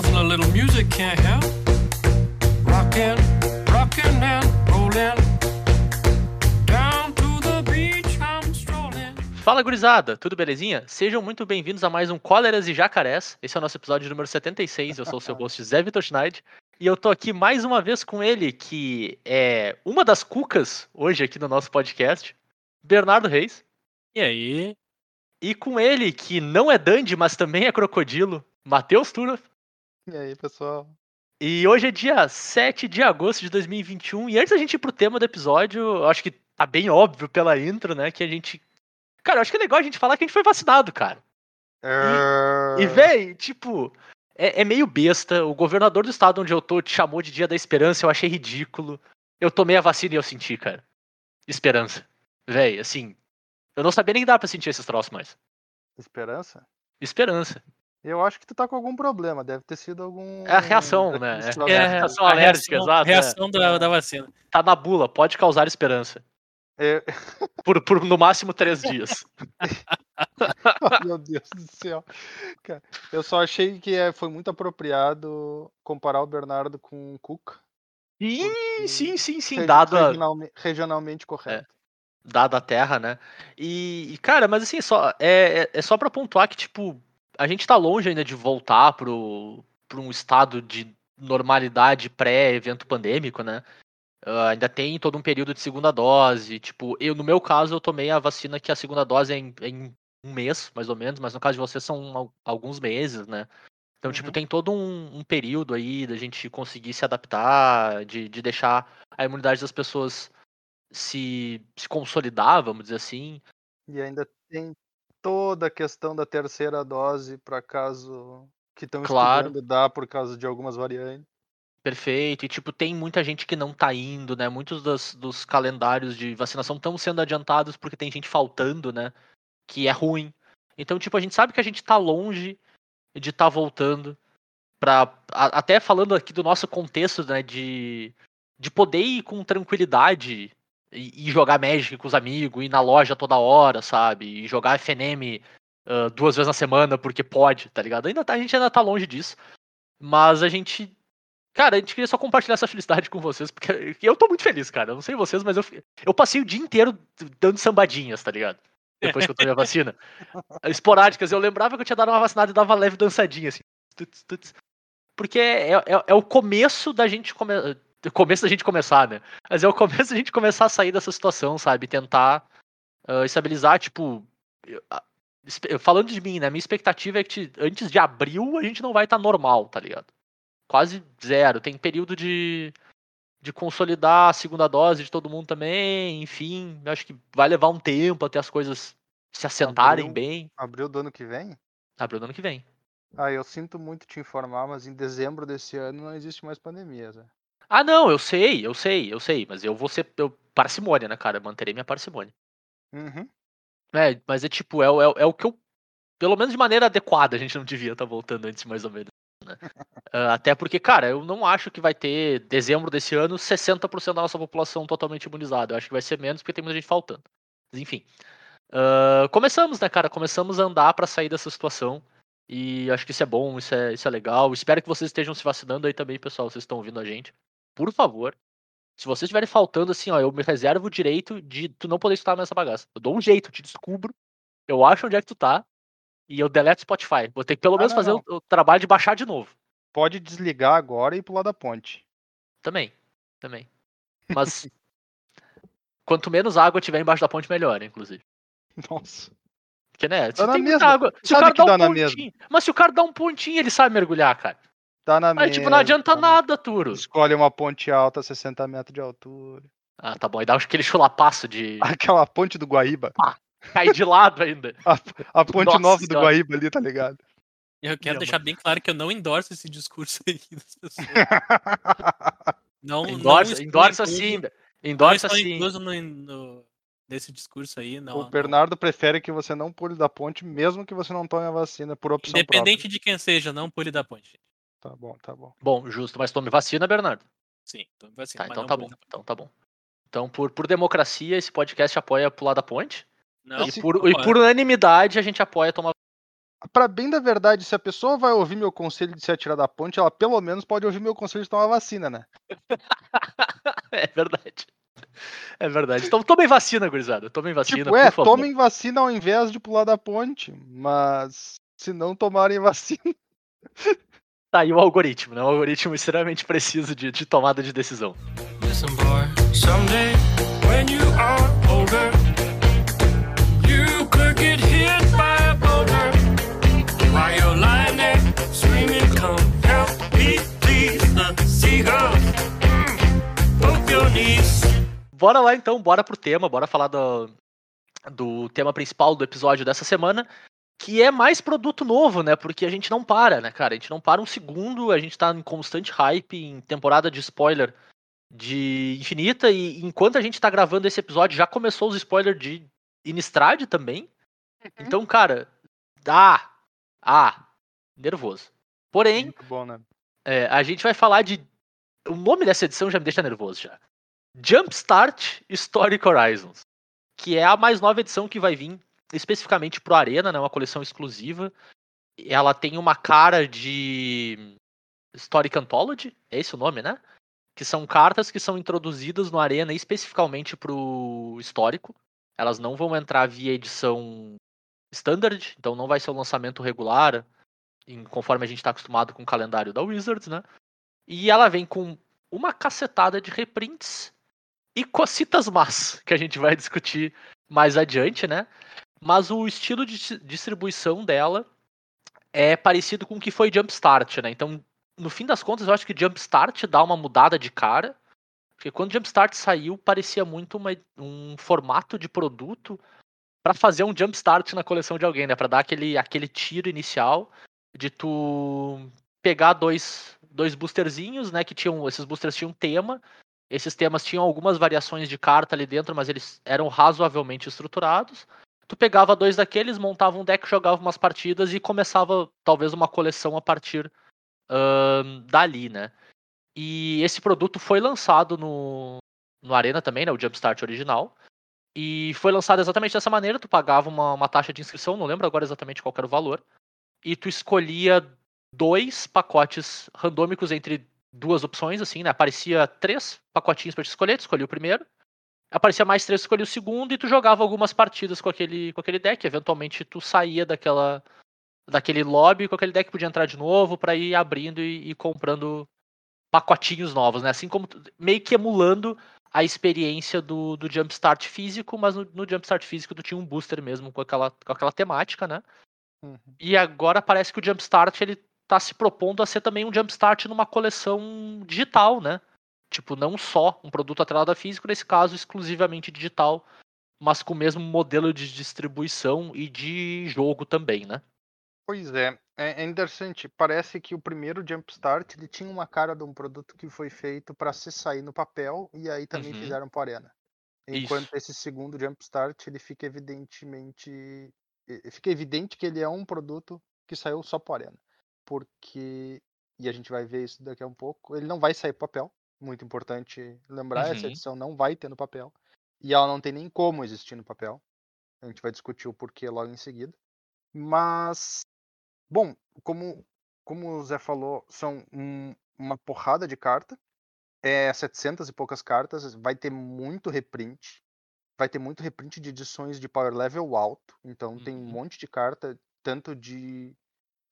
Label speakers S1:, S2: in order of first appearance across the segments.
S1: Nothing a little music can't help. Rockin', rockin' and rollin'. Down to the beach I'm strolling.
S2: Fala gurizada, tudo belezinha? Sejam muito bem-vindos a mais um Cóleras e Jacarés. Esse é o nosso episódio número 76. Eu sou o seu host Zé Vitor Schneid. E eu tô aqui mais uma vez com ele, que é uma das cucas hoje aqui no nosso podcast, Bernardo Reis.
S3: E aí?
S2: E com ele, que não é Dandy, mas também é crocodilo, Matheus Turov.
S4: E aí, pessoal?
S2: E hoje é dia 7 de agosto de 2021. E antes da gente ir pro tema do episódio, eu acho que tá bem óbvio pela intro, né? Que a gente. Cara, eu acho que é legal a gente falar que a gente foi vacinado, cara. E, véi, tipo, é, é meio besta. O governador do estado onde eu tô te chamou de Dia da Esperança, eu achei ridículo. Eu tomei a vacina e eu senti, cara. Esperança. Véi, assim. Eu não sabia nem que dá pra sentir esses troços mais.
S4: Esperança?
S2: Esperança.
S4: Eu acho que tu tá com algum problema, deve ter sido algum.
S2: É a reação, né? É, é a
S3: a
S2: reação alérgica,
S3: reação,
S2: exato. é.
S3: reação da, da vacina.
S2: Tá na bula, pode causar esperança.
S4: É-
S2: Por, por no máximo três dias.
S4: Meu Deus do céu. Cara, eu só achei que é- foi muito apropriado comparar o Bernardo com o Cuca.
S2: Sim,
S4: Porque
S2: sim, sim, sim.
S4: regi-
S2: Dado a,
S4: regionalme- regionalmente correto.
S2: dado a terra, né? E, e, cara, mas assim, só, é, é- é só pra pontuar que, tipo, a gente tá longe ainda de voltar pro, pro um estado de normalidade pré-evento pandêmico, né? Ah, ainda tem todo um período de segunda dose. Tipo, eu, no meu caso, eu tomei a vacina que a segunda dose é em, é em um mês, mais ou menos, mas no caso de vocês são al- alguns meses, né? Então, tipo,
S4: Uhum.
S2: tem todo um, um período aí da gente conseguir se adaptar, de, de deixar a imunidade das pessoas se, se consolidar, vamos dizer assim.
S4: E ainda tem toda a questão da terceira dose, para caso que estão
S2: Claro.
S4: estudando dar por causa de algumas variantes.
S2: Perfeito. E, tipo, tem muita gente que não tá indo, né? Muitos dos, dos calendários de vacinação estão sendo adiantados porque tem gente faltando, né? Que é ruim. Então, tipo, a gente sabe que a gente tá longe de estar voltando pra. a- até falando aqui do nosso contexto, né? De, de poder ir com tranquilidade e, e jogar Magic com os amigos, ir na loja toda hora, sabe? E jogar FNM ah, duas vezes na semana porque pode, tá ligado? Ainda tá- a gente ainda tá longe disso. Mas a gente Cara, a gente queria só compartilhar essa felicidade com vocês, porque eu tô muito feliz, cara. Eu não sei vocês, mas eu, eu passei o dia inteiro dando sambadinhas, tá ligado? Depois que eu tomei a vacina. Esporádicas. Eu lembrava que eu tinha dado uma vacinada e dava leve dançadinha, assim. Tuts, tuts. Porque é, é, é o começo da gente começar. Começo da gente começar, né? Mas é o começo da gente começar a sair dessa situação, sabe? Tentar ah, estabilizar, tipo. eu- Falando de mim, né? Minha expectativa é que antes de abril a gente não vai estar normal, tá ligado? quase zero. Tem período de, de consolidar a segunda dose de todo mundo também. Enfim, eu acho que vai levar um tempo até as coisas se assentarem
S4: Abril.
S2: bem.
S4: Abril do ano que vem?
S2: Abril do ano que vem.
S4: Ah, eu sinto muito te informar, mas em dezembro desse ano não existe mais pandemia, Zé.
S2: Ah, não, eu sei, eu sei, eu sei. Mas eu vou ser eu, parcimônia, né, cara? Eu manterei minha parcimônia.
S4: Uhum.
S2: É, mas é tipo, é, o- é, é o que eu. Pelo menos de maneira adequada, a gente não devia estar voltando antes, mais ou menos. né? Ah, até porque, cara, eu não acho que vai ter, dezembro desse ano, 60% da nossa população totalmente imunizada. Eu acho que vai ser menos porque tem muita gente faltando. Mas enfim. Ah, começamos, né, cara? Começamos a andar pra sair dessa situação. E acho que isso é bom, isso é, isso é legal. Espero que vocês estejam se vacinando aí também, pessoal. Vocês estão ouvindo a gente. Por favor. Se vocês estiverem faltando, assim, ó, eu me reservo o direito de tu não poder estar nessa bagaça. Eu dou um jeito, te descubro. Eu acho onde é que tu tá. E eu deleto Spotify. Vou ter que pelo
S4: Ah,
S2: menos
S4: não,
S2: fazer
S4: não.
S2: O, o trabalho de baixar de novo.
S4: Pode desligar agora e pular da ponte.
S2: Também. Também. Mas. quanto menos água tiver embaixo da ponte, melhor, inclusive.
S4: Nossa.
S2: Porque, né? Se
S4: Dá
S2: tem muita
S4: mesma.
S2: água. Se
S4: Sabe
S2: o cara
S4: que
S2: dá um
S4: dá na mesma.
S2: pontinho. Mas se o cara dá um pontinho, ele sabe mergulhar, cara.
S4: Tá na
S2: Aí, tipo, não adianta
S4: mesma.
S2: nada, Turo.
S4: Escolhe uma ponte alta, 60 metros de altura.
S2: Ah, tá bom. Aí dá aquele chulapaço de.
S4: Aquela ponte do Guaíba.
S2: cair de lado ainda.
S4: A ponte
S2: Nossa
S4: nova do. Guaíba ali, tá ligado?
S3: Eu quero
S2: Minha
S3: deixar bem claro que eu não endorso esse discurso aí das pessoas. Não,
S2: Endorça,
S3: não
S2: endorça
S3: estou
S2: sim. Endorça
S3: não
S2: sim.
S3: incluso no, no- nesse discurso aí, não.
S4: o
S3: não.
S4: Bernardo prefere que você não pule da ponte, mesmo que você não tome a vacina por opção
S3: Independente de quem seja, não pule da ponte.
S4: Tá bom, tá bom.
S2: Bom, justo. Mas tome vacina, Bernardo.
S3: Sim, então vai assim,
S2: Tá,
S3: mas
S2: então
S3: não
S2: tá bom. Então tá bom. Então, por, por democracia, esse podcast apoia pular da ponte.
S3: Não,
S2: e,
S4: se
S2: por, e por unanimidade, a gente apoia tomar.
S4: pra bem da verdade, se a pessoa vai ouvir meu conselho de se atirar da ponte, ela pelo menos pode ouvir meu conselho de tomar vacina, né?
S2: é verdade. É verdade. Então tomem vacina, gurizada. Tomem vacina,
S4: tipo, é,
S2: por favor.
S4: tomem vacina ao invés de pular da ponte. Mas se não tomarem vacina.
S2: Tá aí o algoritmo, né? Um algoritmo extremamente preciso de, de tomada de decisão.
S1: Listen, boy, someday when you are older, you could get hit by a boulder while you're lying there screaming, Come help me, please. The seagulls mm, poke your knees.
S2: Bora lá então, bora pro tema, bora falar do, do tema principal do episódio dessa semana, que é mais produto novo, né? Porque a gente não para, né, cara? A gente não para um segundo, a gente tá em constante hype, em temporada de spoiler de Infinita, e enquanto a gente tá gravando esse episódio, já começou os spoilers de Innistrad também. Então, cara, ah, ah, nervoso. Porém,
S4: Muito bom, né?
S2: é, a gente vai falar de. O nome dessa edição já me deixa nervoso já. Jumpstart Historic Horizons. Que é a mais nova edição que vai vir especificamente pro Arena, né? Uma coleção exclusiva. Ela tem uma cara de Historic Anthology, é esse o nome, né? Que são cartas que são introduzidas no Arena especificamente pro histórico. Elas não vão entrar via edição standard, então não vai ser um lançamento regular, em- conforme a gente está acostumado com o calendário da Wizards, né? E ela vem com uma cacetada de reprints e cocitas más, que a gente vai discutir mais adiante, né? Mas o estilo de dis- distribuição dela é parecido com o que foi Jumpstart, né? Então, no fim das contas, eu acho que Jumpstart dá uma mudada de cara. Porque quando Jumpstart saiu, parecia muito uma- um formato de produto para fazer um Jumpstart na coleção de alguém, né? Para dar aquele, aquele tiro inicial de tu pegar dois, dois boosterzinhos, né? Que tinham. Esses boosters tinham tema. Esses temas tinham algumas variações de carta ali dentro, mas eles eram razoavelmente estruturados. Tu pegava dois daqueles, montava um deck, jogava umas partidas e começava talvez uma coleção a partir dali, né? E esse produto foi lançado no, no Arena também, né? O Jumpstart original. E foi lançado exatamente dessa maneira. Tu pagava uma, uma taxa de inscrição, não lembro agora exatamente qual era o valor. E tu escolhia dois pacotes randômicos entre duas opções, assim, né? Aparecia três pacotinhos pra te escolher, tu escolhia o primeiro. Aparecia mais três, tu escolhia o segundo, e tu jogava algumas partidas com aquele, com aquele deck. Eventualmente tu saía daquela daquele lobby com aquele deck podia entrar de novo pra ir abrindo e, e comprando pacotinhos novos, né? Assim como meio que emulando a experiência do, do Jumpstart físico, mas no, no Jumpstart físico tu tinha um booster mesmo com aquela, com aquela temática, né?
S4: Uhum.
S2: E agora parece que o Jumpstart ele tá se propondo a ser também um Jumpstart numa coleção digital, né? Tipo, não só um produto atrelado a físico, nesse caso exclusivamente digital, mas com o mesmo modelo de distribuição e de jogo também, né?
S4: Pois é, é é interessante. Parece que o primeiro Jumpstart ele tinha uma cara de um produto que foi feito para se sair no papel e aí também
S2: Uhum.
S4: fizeram para Arena.
S2: Isso.
S4: Enquanto esse segundo Jumpstart ele fica evidentemente fica evidente que ele é um produto que saiu só para Arena, porque e a gente vai ver isso daqui a um pouco. Ele não vai sair papel. Muito importante lembrar, essa
S2: Uhum.
S4: edição não vai ter no papel e ela não tem nem como existir no papel. A gente vai discutir o porquê logo em seguida. Mas Bom, como, como o Zé falou, são um- uma porrada de carta. É 700 e poucas cartas. Vai ter muito reprint. Vai ter muito reprint de edições de power level alto. Então tem um
S2: Uhum.
S4: monte de carta, tanto de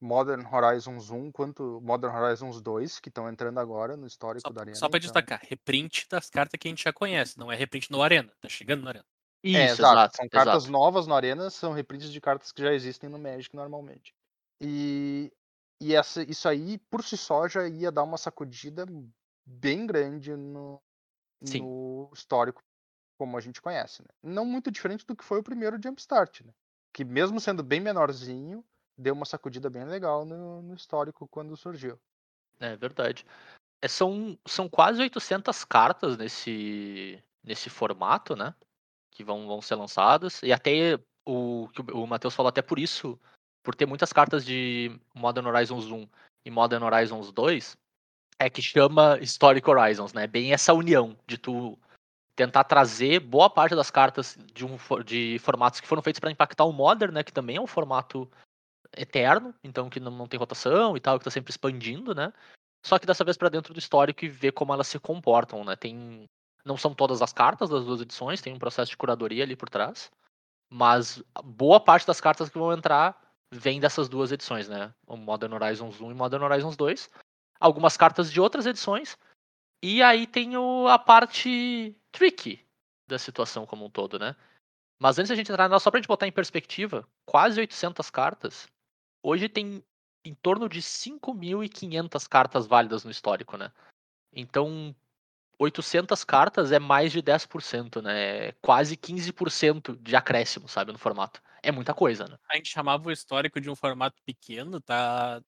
S4: Modern Horizons 1 quanto Modern Horizons 2, que estão entrando agora no histórico
S3: Só,
S4: da Arena.
S3: só pra
S4: então-
S3: destacar, reprint das cartas que a gente já conhece, não é reprint no Arena, tá chegando no Arena.
S2: Isso,
S4: É, exato. São cartas
S2: exato.
S4: novas no Arena, são reprints de cartas que já existem no Magic normalmente. E, e essa, isso aí, por si só, já ia dar uma sacudida bem grande no, no histórico, como a gente conhece. Né? Não muito diferente do que foi o primeiro Jumpstart, né? que mesmo sendo bem menorzinho, deu uma sacudida bem legal no, no histórico quando surgiu.
S2: É verdade. É, são, são quase 800 cartas nesse, nesse formato, né? Que vão, vão ser lançadas. E até o que o, Matheus falou, até por isso, por ter muitas cartas de Modern Horizons 1 e Modern Horizons 2, é que chama Historic Horizons, né? Bem essa união de tu tentar trazer boa parte das cartas de, um, de formatos que foram feitos para impactar o Modern, né? Que também é um formato eterno, então que não, não tem rotação e tal, que tá sempre expandindo, né? Só que dessa vez pra dentro do histórico e ver como elas se comportam, né? Tem. Não são todas as cartas das duas edições, tem um processo de curadoria ali por trás. Mas boa parte das cartas que vão entrar vem dessas duas edições, né? O Modern Horizons 1 e Modern Horizons 2. Algumas cartas de outras edições. E aí tem o, a parte tricky da situação como um todo, né? Mas antes da gente entrar nela, só pra gente botar em perspectiva, quase 800 cartas. Hoje tem em torno de 5.500 cartas válidas no histórico, né? Então, 800 cartas é mais de 10%, né? É quase 15% de acréscimo, sabe, no formato. É muita coisa, né?
S3: A gente chamava o histórico de um formato pequeno, tá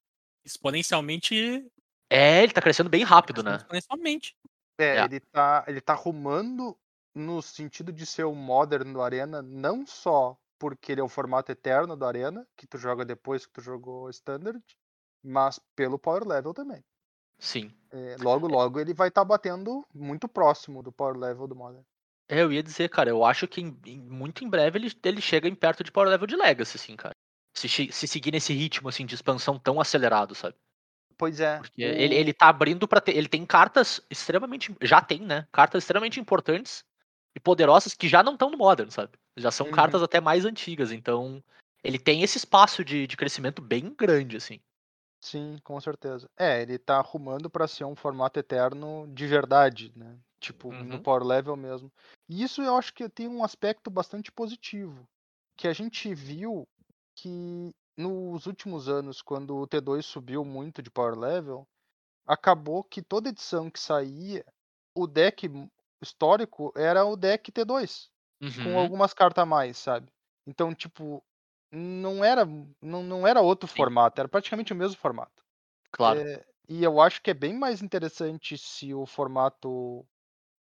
S3: exponencialmente.
S2: É, ele tá crescendo bem rápido, né?
S3: Exponencialmente.
S4: É,
S2: É.
S4: ele tá, ele tá arrumando no sentido de ser o Modern do Arena, não só porque ele é o formato eterno do Arena, que tu joga depois que tu jogou Standard, mas pelo Power Level também.
S2: Sim.
S4: É, logo, logo ele vai estar batendo muito próximo do Power Level do Modern.
S2: É, eu ia dizer, cara, eu acho que em- em- muito em breve ele, ele chega em perto de Power Level de Legacy, assim, cara. Se, se seguir nesse ritmo, assim, de expansão tão acelerado, sabe?
S4: Pois é.
S2: Porque ele, ele tá abrindo pra ter. Ele tem cartas extremamente. Já tem, né? Cartas extremamente importantes e poderosas que já não estão no Modern, sabe? Já são
S4: Uhum.
S2: cartas até mais antigas. Então, ele tem esse espaço de, de crescimento bem grande, assim.
S4: Sim, com certeza. É, ele tá arrumando pra ser um formato eterno de verdade, né? Tipo, no
S2: Uhum.
S4: Power Level mesmo. E isso eu acho que tem um aspecto bastante positivo. Que a gente viu que nos últimos anos, quando o T2 subiu muito de Power Level, acabou que toda edição que saía, o deck histórico era o deck T2 com
S2: Uhum.
S4: algumas cartas a mais, sabe? Então, tipo, não era, não, não era outro
S2: Sim.
S4: formato, era praticamente o mesmo formato.
S2: Claro.
S4: É, e eu acho que é bem mais interessante se o formato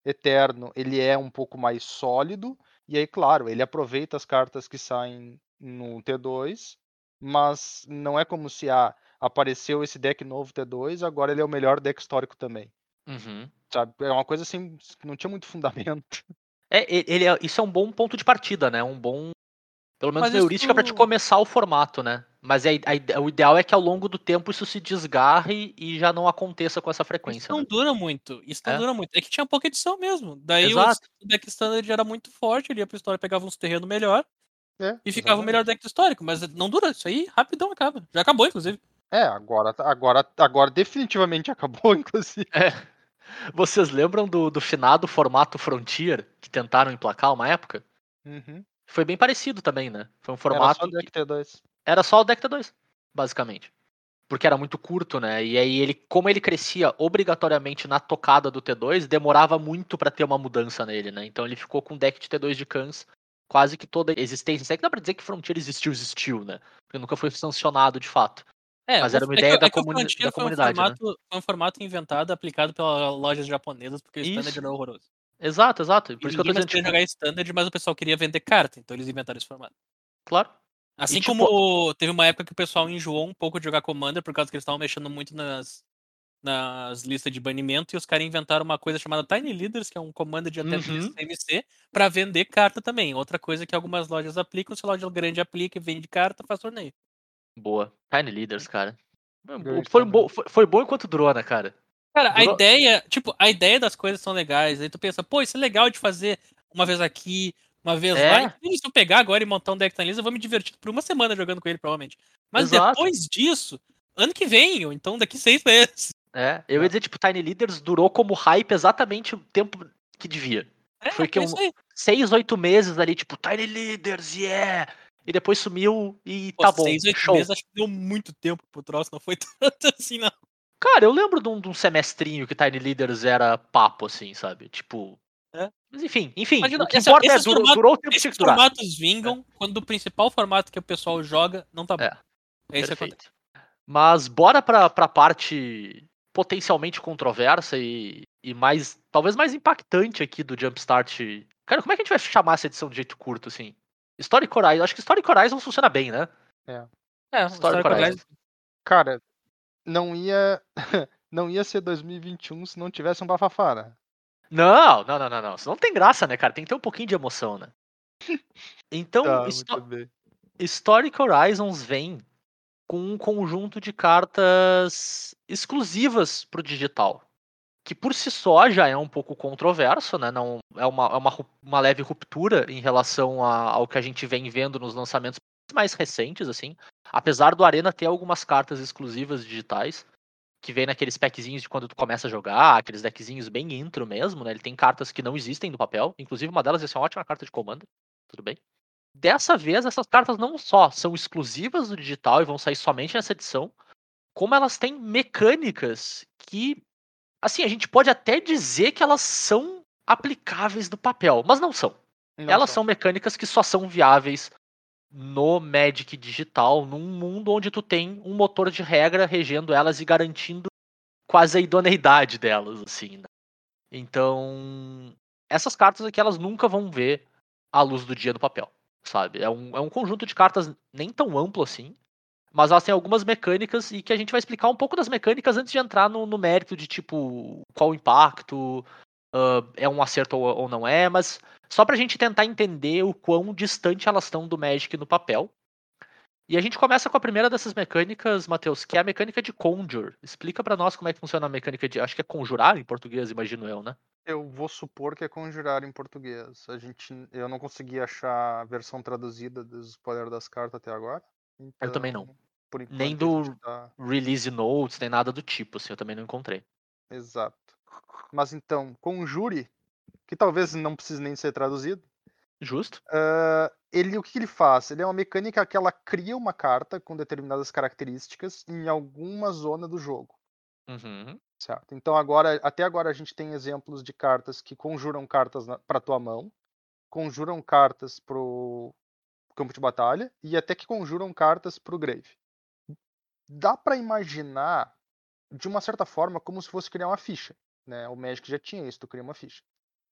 S4: eterno ele é um pouco mais sólido, e aí, claro, ele aproveita as cartas que saem no T2, mas não é como se ah, apareceu esse deck novo T2, agora ele é o melhor deck histórico também.
S2: Uhum.
S4: Sabe? É uma coisa assim que não tinha muito fundamento.
S2: É, ele é- isso é um bom ponto de partida, né? Um bom. Pelo menos uma heurística pra te
S3: isso-
S2: começar o formato, né? Mas a ide- o ideal é que ao longo do tempo isso se desgarre e já não aconteça com essa
S3: Isso
S2: frequência.
S3: não
S2: né?
S3: dura muito. Isso não
S2: É.
S3: dura muito. É que tinha pouca edição mesmo. Daí o
S2: Exato.
S3: deck standard era muito forte, ele ia pra história, pegava uns terrenos melhor
S4: É,
S3: e ficava o melhor deck do histórico. Mas não dura. Isso aí rapidão acaba. Já acabou, inclusive.
S4: É, agora, agora, agora definitivamente acabou, inclusive.
S2: É. Vocês lembram do, do finado formato Frontier que tentaram emplacar uma época?
S4: Uhum.
S2: Foi bem parecido também, né? Foi um
S4: Era
S2: formato.
S4: só
S2: que-
S4: deck T2.
S2: era só o deck T2, basicamente. Porque era muito curto, né? E aí ele, como ele crescia obrigatoriamente na tocada do T2, demorava muito pra ter uma mudança nele, né? Então ele ficou com deck de T2 de Cans quase que toda a existência. Isso aí que dá pra dizer que Frontier existiu, existiu, né? Porque nunca foi sancionado de fato.
S3: É,
S2: Mas era uma
S3: é
S2: ideia
S3: que,
S2: da
S3: é
S2: comuni- da
S3: foi um
S2: comunidade, né?
S3: formato, Foi um formato inventado, aplicado pelas lojas japonesas, porque o Standard
S2: Isso.
S3: era horroroso.
S2: Exato, exato. Por
S3: E
S2: isso que eu tô dizendo,
S3: queria
S2: tipo,
S3: jogar Standard, mas o pessoal queria vender carta, então eles inventaram esse formato.
S2: claro.
S3: Assim
S2: tipo-
S3: como teve uma época que o pessoal enjoou um pouco de jogar Commander por causa que eles estavam mexendo muito nas, nas listas de banimento e os caras inventaram uma coisa chamada Tiny Leaders, que é um Commander de até
S2: Uhum.
S3: 3 CMC, pra vender carta também. Outra coisa que algumas lojas aplicam, se a loja grande aplica e vende carta, faz torneio.
S2: Boa. Tiny Leaders, cara. Foi,
S4: Grande
S2: foi, foi, bom enquanto durou, né, cara?
S3: Cara, a ideia, tipo, a ideia das coisas são legais. Aí tu pensa, pô, isso é legal de fazer uma vez aqui, uma vez
S2: É.
S3: lá. Então, se eu pegar agora e montar um deck Tiny Leaders, eu vou me divertir por uma semana jogando com ele, provavelmente. Mas
S2: Exato.
S3: depois disso, ano que vem, ou então daqui seis meses.
S2: É, eu ia dizer, tipo, Tiny Leaders durou como hype exatamente o tempo que devia.
S3: É,
S2: Foi que
S3: é
S2: um- seis, oito meses ali, tipo, Tiny Leaders, yeah! E depois sumiu e
S3: Pô,
S2: tá bom,
S3: seis, oito
S2: show.
S3: meses, acho que deu muito tempo pro troço, não foi tanto assim, não.
S2: Cara, eu lembro de um, de um semestrinho que Tiny Leaders era papo, assim, sabe? Tipo.
S3: É.
S2: Mas enfim, enfim,
S3: Imagina,
S2: o que importa é durou,
S3: formatos-
S2: durou o tempo que tinha que durar.
S3: formatos vingam quando o principal formato que o pessoal joga não tá bom.
S2: É.
S3: É, isso que acontece.
S2: Mas bora pra, pra parte potencialmente controversa e, e mais. talvez mais impactante aqui do Jumpstart. Cara, como é que a gente vai chamar essa edição de jeito curto, assim? Historic Horizon. Acho que Historic Horizon funciona bem, né?
S3: É,
S2: História
S3: o Histórico
S2: Corais.
S3: Horizon-
S4: Cara, não ia. não ia ser 2021 se não tivesse um bafafá, né?
S2: Não, não, não, não, não. Isso não tem graça, né, cara? Tem que ter um pouquinho de emoção, né? Então,
S4: Tá,
S2: Histo-
S4: muito bem.
S2: Historic Horizons vem com um conjunto de cartas exclusivas para o digital. Que por si só já é um pouco controverso, né? Não, é uma, é uma, uma leve ruptura em relação a- ao que a gente vem vendo nos lançamentos mais recentes, assim. Apesar do Arena ter algumas cartas exclusivas digitais, que vem naqueles packzinhos de quando tu começa a jogar, aqueles deckzinhos bem intro mesmo, né? Ele tem cartas que não existem no papel, inclusive uma delas ia ser uma ótima carta de comando, tudo bem. Dessa vez, essas cartas não só são exclusivas do digital e vão sair somente nessa edição, como elas têm mecânicas que, assim, a gente pode até dizer que elas são aplicáveis no papel, mas não são.
S4: Não
S2: elas são mecânicas que só são viáveis no Magic digital, num mundo onde tu tem um motor de regra regendo elas e garantindo quase a idoneidade delas, assim. né? Então, essas cartas aqui elas nunca vão ver a luz do dia no papel, sabe? É um, é um conjunto de cartas nem tão amplo assim, mas elas têm algumas mecânicas e que a gente vai explicar um pouco das mecânicas antes de entrar no, no mérito de tipo qual o impacto, ah, é um acerto ou, ou não é, mas só pra gente tentar entender o quão distante elas estão do Magic no papel. E a gente começa com a primeira dessas mecânicas, Matheus, que é a mecânica de Conjure. Explica pra nós como é que funciona a mecânica de. Acho que é conjurar em português, imagino eu, né?
S4: Eu vou supor que é conjurar em português. A gente, eu não consegui achar a versão traduzida dos spoilers das cartas até agora.
S2: Eu também não.
S4: Enquanto,
S2: Nem do-
S4: tá-
S2: Release notes, nem nada do tipo, assim, eu também não encontrei.
S4: Exato. Mas então, conjure, que talvez não precise nem ser traduzido.
S2: Justo?
S4: ah, ele o que que ele faz? Ele é uma mecânica que ela cria uma carta com determinadas características em alguma zona do jogo.
S2: Uhum.
S4: Certo. Então agora, até agora a gente tem exemplos de cartas que conjuram cartas para tua mão, conjuram cartas pro campo de batalha e até que conjuram cartas pro grave. Dá para imaginar de uma certa forma como se fosse criar uma ficha, né? O Magic já tinha isso, tu cria uma ficha.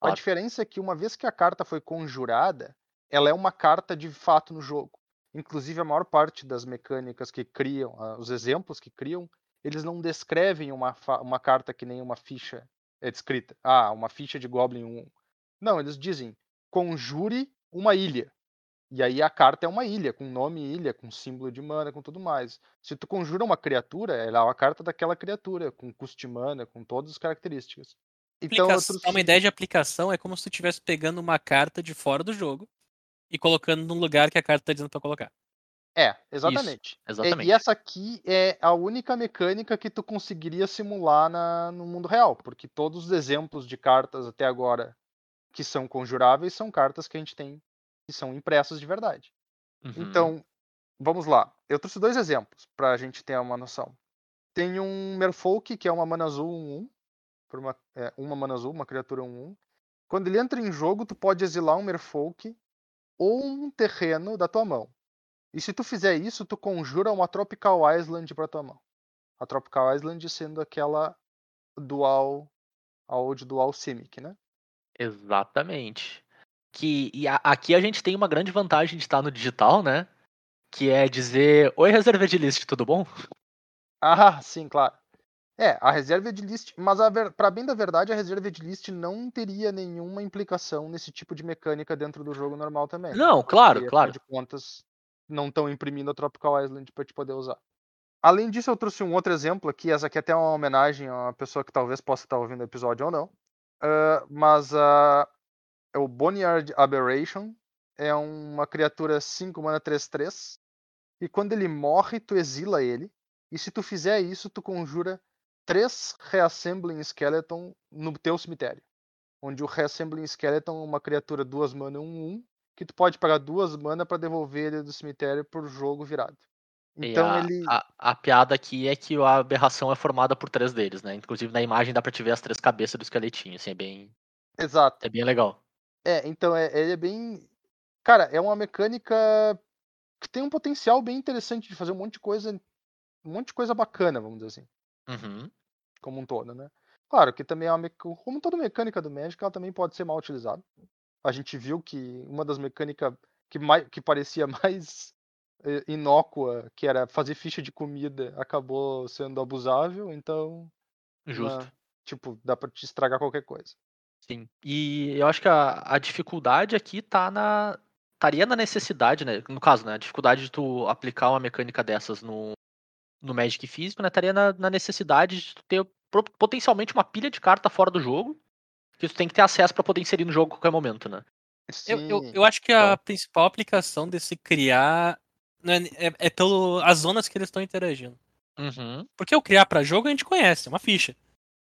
S4: A
S2: Claro.
S4: diferença é que uma vez que a carta foi conjurada, ela é uma carta de fato no jogo. Inclusive a maior parte das mecânicas que criam, ah, os exemplos que criam, eles não descrevem uma, uma carta que nem uma ficha é descrita. Ah, uma ficha de Goblin 1. Não, eles dizem conjure uma ilha. E aí a carta é uma ilha, com nome ilha, com símbolo de mana, com tudo mais. Se tu conjura uma criatura, ela é uma carta daquela criatura, com custo de mana, com todas as características. Então, trouxe-
S3: uma ideia de aplicação é como se tu estivesse pegando uma carta de fora do jogo e colocando no lugar que a carta tá dizendo pra colocar.
S4: É, exatamente. E-
S2: Exatamente.
S4: E essa aqui é a única mecânica que tu conseguiria simular na, no mundo real, porque todos os exemplos de cartas até agora que são conjuráveis são cartas que a gente tem que são impressas de verdade.
S2: Uhum.
S4: Então, vamos lá. Eu trouxe dois exemplos para a gente ter uma noção. Tem um Merfolk, que é uma mana azul 1-1, por uma, é, uma mana azul, uma criatura 1-1. Quando ele entra em jogo, tu pode exilar um Merfolk ou um terreno da tua mão. E se tu fizer isso, tu conjura uma Tropical Island para tua mão. A Tropical Island sendo aquela dual, a old dual Simic, né?
S2: Exatamente. Que, e a- aqui a gente tem uma grande vantagem de estar no digital, né? Que é dizer: Oi, reserva de list, tudo bom?
S4: Ah, sim, claro. É, a reserva de list, mas para bem da verdade, a reserva de list não teria nenhuma implicação nesse tipo de mecânica dentro do jogo normal também.
S2: Não, claro,
S4: Porque,
S2: claro.
S4: De contas, não estão imprimindo a Tropical Island para te poder usar. Além disso, eu trouxe um outro exemplo aqui. Essa aqui é até uma homenagem a uma pessoa que talvez possa estar ouvindo o episódio ou não. Ah, mas ah, é o Boneyard Aberration. É uma criatura 5 mana 3-3. E quando ele morre, tu exila ele. E se tu fizer isso, tu conjura três Reassembling Skeleton no teu cemitério. Onde o Reassembling Skeleton é uma criatura 2 mana 1-1 que tu pode pagar duas mana para devolver ele do cemitério pro jogo virado. Então
S2: a,
S4: ele.
S2: a, a piada aqui é que a aberração é formada por três deles, né? Inclusive na imagem dá pra te ver as três cabeças do esqueletinho, assim, é bem,
S4: Exato.
S2: é bem legal.
S4: É, então é, ele é bem. Cara, é uma mecânica que tem um potencial bem interessante de fazer um monte de coisa. Um monte de coisa bacana, vamos dizer assim.
S2: Uhum.
S4: Como um todo, né? Claro que também é uma. Como toda mecânica do Magic, ela também pode ser mal utilizada. A gente viu que uma das mecânicas que, mais... que parecia mais eh, inócua, que era fazer ficha de comida, acabou sendo abusável, então.
S2: Justo.
S4: uma- Tipo, dá pra te estragar qualquer coisa.
S2: Sim. E eu acho que a, a dificuldade aqui tá na. Estaria na necessidade, né? No caso, né? A dificuldade de tu aplicar uma mecânica dessas no, no Magic físico, né? Estaria na, na necessidade de tu ter pro- potencialmente uma pilha de carta fora do jogo que tu tem que ter acesso pra poder inserir no jogo a qualquer momento, né?
S3: Eu, eu,
S4: Sim.
S3: eu acho que a
S2: Então.
S3: principal aplicação desse criar não é, é, pelo as zonas que eles estão interagindo.
S2: Uhum.
S3: Porque o criar pra jogo a gente conhece, é uma ficha.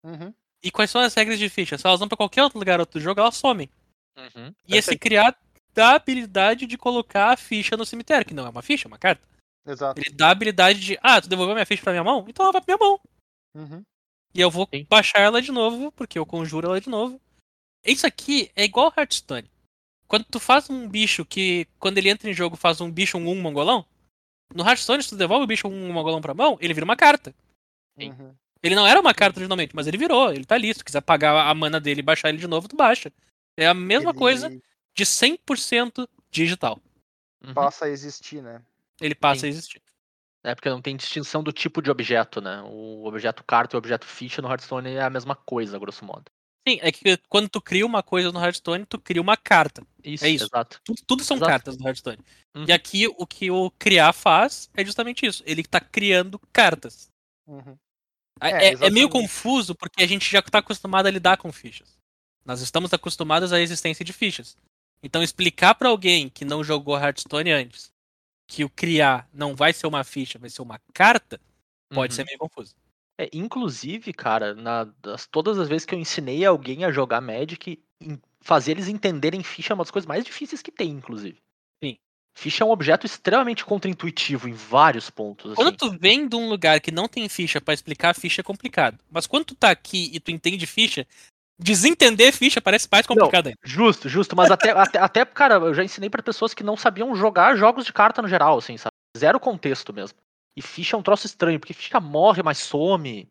S4: Uhum.
S3: E quais são as regras de ficha? Se elas vão pra qualquer outro lugar outro jogo, elas somem.
S2: Uhum.
S3: E esse criar dá a habilidade de colocar a ficha no cemitério, que não é uma ficha, é uma carta.
S4: Exato.
S3: Ele dá a habilidade de, ah, tu devolveu minha ficha pra minha mão? Então ela vai pra minha mão.
S4: Uhum.
S3: E eu vou
S2: Sim.
S3: baixar ela de novo, porque eu conjuro ela de novo. Isso aqui é igual Hearthstone. Quando tu faz um bicho que, quando ele entra em jogo, faz um bicho um 1 mongolão, no Hearthstone, se tu devolve o bicho um mongolão pra mão, ele vira uma carta.
S4: Uhum.
S3: Ele não era uma carta originalmente, mas ele virou, ele tá ali. Se tu quiser pagar a mana dele e baixar ele de novo, tu baixa. É a mesma
S4: Ele
S3: coisa de 100% digital.
S2: Uhum.
S4: Passa a existir, né?
S3: Ele passa
S2: Sim.
S3: a existir.
S2: É porque não tem distinção do tipo de objeto, né? O objeto carta e o objeto ficha no Hearthstone é a mesma coisa, grosso modo.
S3: Sim, é que quando tu cria uma coisa no Hearthstone, tu cria uma carta.
S2: Isso,
S3: É isso.
S2: exato.
S3: Tudo, tudo são
S2: Exato.
S3: cartas no Hearthstone.
S2: Uhum.
S3: E aqui o que o criar faz é justamente isso. Ele tá criando cartas.
S4: Uhum.
S3: É,
S4: É,
S3: é- meio confuso porque a gente já tá acostumado a lidar com fichas. Nós estamos acostumados à existência de fichas. Então explicar pra alguém que não jogou Hearthstone antes que o criar não vai ser uma ficha, vai ser uma carta, pode
S2: Uhum.
S3: ser meio confuso.
S2: É, inclusive, cara, na, das- todas as vezes que eu ensinei alguém a jogar Magic, em- fazer eles entenderem ficha é uma das coisas mais difíceis que tem, inclusive. Ficha é um objeto extremamente contraintuitivo em vários pontos.
S3: Quando
S2: Assim.
S3: tu vem de um lugar que não tem ficha pra explicar ficha é complicado. Mas quando tu tá aqui e tu entende ficha, desentender ficha parece mais complicado ainda.
S2: Justo, justo, mas até, até, até, cara, eu já ensinei pra pessoas que não sabiam jogar jogos de carta no geral, assim, sabe? Zero contexto mesmo. E ficha é um troço estranho, porque ficha morre, mas some.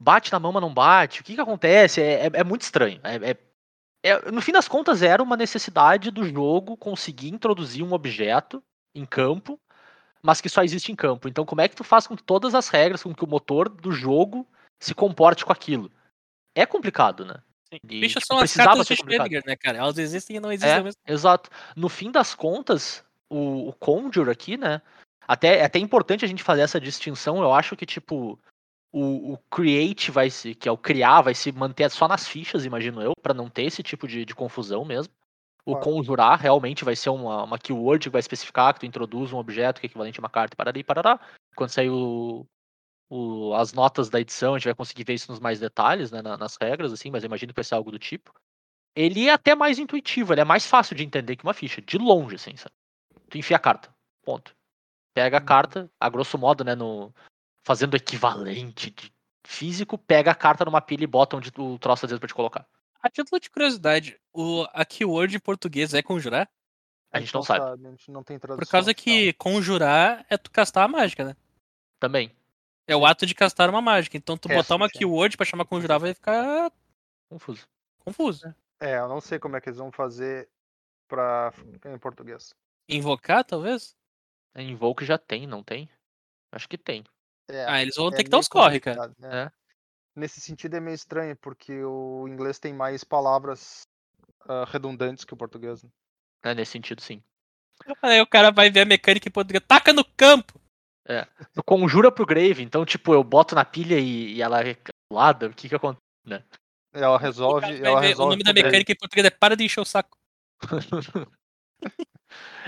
S2: Bate na mão, mas não bate. O que que acontece? É, é, é muito estranho. É, é- é- no fim das contas, era uma necessidade do jogo conseguir introduzir um objeto em campo, mas que só existe em campo. Então, como é que tu faz com que todas as regras, com que o motor do jogo se comporte com aquilo? É complicado, né? E,
S3: Fichas
S2: tipo,
S3: são as
S2: precisava
S3: cartas
S2: ser
S3: de
S2: complicado.
S3: Schrödinger, né, cara? Elas existem e não existem
S2: É,
S3: mesmo
S2: exato. No fim das contas, o, o Conjure aqui, né? Até, é até importante a gente fazer essa distinção. Eu acho que, tipo, o, o Create vai se. que é o criar, vai se manter só nas fichas, imagino eu, pra não ter esse tipo de, de confusão mesmo. O
S4: Claro.
S2: conjurar realmente vai ser uma, uma keyword que vai especificar que tu introduz um objeto que é equivalente a uma carta e parará e parará. Quando sair o, o- as notas da edição, a gente vai conseguir ver isso nos mais detalhes, né, na- nas regras, assim, mas eu imagino que vai ser algo do tipo. Ele é até mais intuitivo, ele é mais fácil de entender que uma ficha, de longe, assim, sabe? Tu enfia a carta, ponto. Pega a
S4: Uhum.
S2: carta, a grosso modo, né, no, fazendo equivalente de físico, pega a carta numa pilha e bota onde o troço às vezes pra te colocar.
S3: A título de curiosidade, o, a keyword em português é conjurar?
S2: A gente não sabe.
S4: A gente não tem tradução.
S3: Por causa que conjurar é tu castar a mágica, né?
S2: Também.
S3: É o ato de castar uma mágica. Então tu botar uma
S4: sim.
S3: keyword pra chamar conjurar vai ficar
S2: Confuso.
S3: confuso.
S4: É, eu não sei como é que eles vão fazer pra em português.
S3: Invocar, talvez?
S2: Invoke já tem, não tem? Acho que tem.
S4: É,
S3: Ah, eles vão
S4: é
S3: ter que dar os corre, cara.
S4: né?
S2: É.
S4: Nesse sentido é meio estranho, porque o inglês tem mais palavras ah, redundantes que o português. né?
S2: É, nesse sentido, sim.
S3: Aí o cara vai ver a mecânica em português. Taca no campo!
S2: Tu conjura pro Grave, então, tipo, eu boto na pilha e, e ela é calculada, o que que acontece?
S4: Ela
S3: O,
S4: resolve.
S3: vai
S4: ela
S3: ver, o
S4: resolve
S3: nome da mecânica em português é para de encher o saco.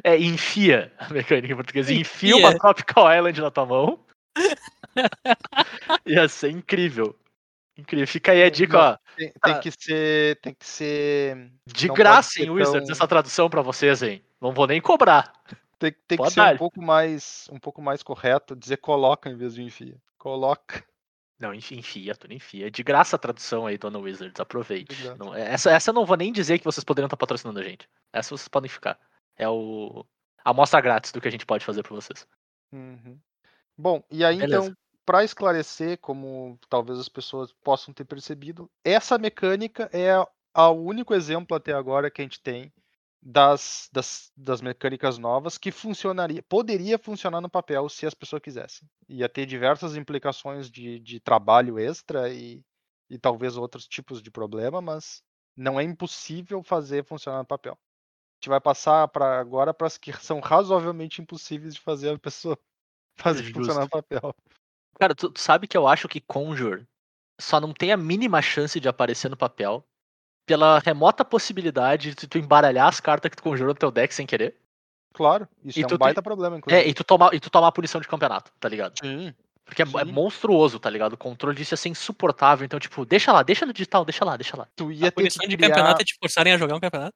S2: É, enfia a mecânica em português. Enfia
S3: Enfia.
S2: uma Tropical Island na tua mão. Ia ser incrível. Incrível. Fica aí a dica, ó.
S4: Tem, tem que ser. Tem que ser.
S2: De
S4: Não
S2: graça, hein, Wizards,
S4: tão-
S2: essa tradução pra vocês, hein? Não vou nem cobrar.
S4: Tem, tem que ser um pouco mais. Um pouco mais correto. Dizer coloca em vez de enfia. Coloca.
S2: Não, enfia, tu nem enfia. De graça a tradução aí, Dona Wizards, aproveite. Não, essa, essa eu não vou nem dizer que vocês poderiam estar patrocinando a gente. Essa vocês podem ficar. É o. A amostra grátis do que a gente pode fazer pra vocês.
S4: Uhum. Bom, e aí
S2: Beleza.
S4: então, para esclarecer, como talvez as pessoas possam ter percebido, essa mecânica é o único exemplo até agora que a gente tem das, das, das mecânicas novas que funcionaria, poderia funcionar no papel se as pessoas quisessem. Ia ter diversas implicações de, de trabalho extra e, e talvez outros tipos de problema, mas não é impossível fazer funcionar no papel. A gente vai passar para agora para as que são razoavelmente impossíveis de fazer a pessoa fazer
S2: Justo.
S4: funcionar no papel.
S2: Cara, tu, tu sabe que eu acho que Conjure só não tem a mínima chance de aparecer no papel pela remota possibilidade de tu embaralhar as cartas que tu conjurou no teu deck sem querer.
S4: Claro, isso
S2: E
S4: é
S2: tu
S4: um
S2: tem-
S4: baita problema, inclusive.
S2: É, e tu tomar, e tu tomar a punição de campeonato, tá ligado?
S4: Sim.
S2: Porque é, é monstruoso, tá ligado? O controle disso ia ser insuportável. Então, tipo, deixa lá, deixa no digital, deixa lá, deixa lá.
S4: Tu
S3: A
S4: ia ter
S3: punição
S4: que
S3: de
S4: criar...
S3: campeonato é te forçarem a jogar um campeonato?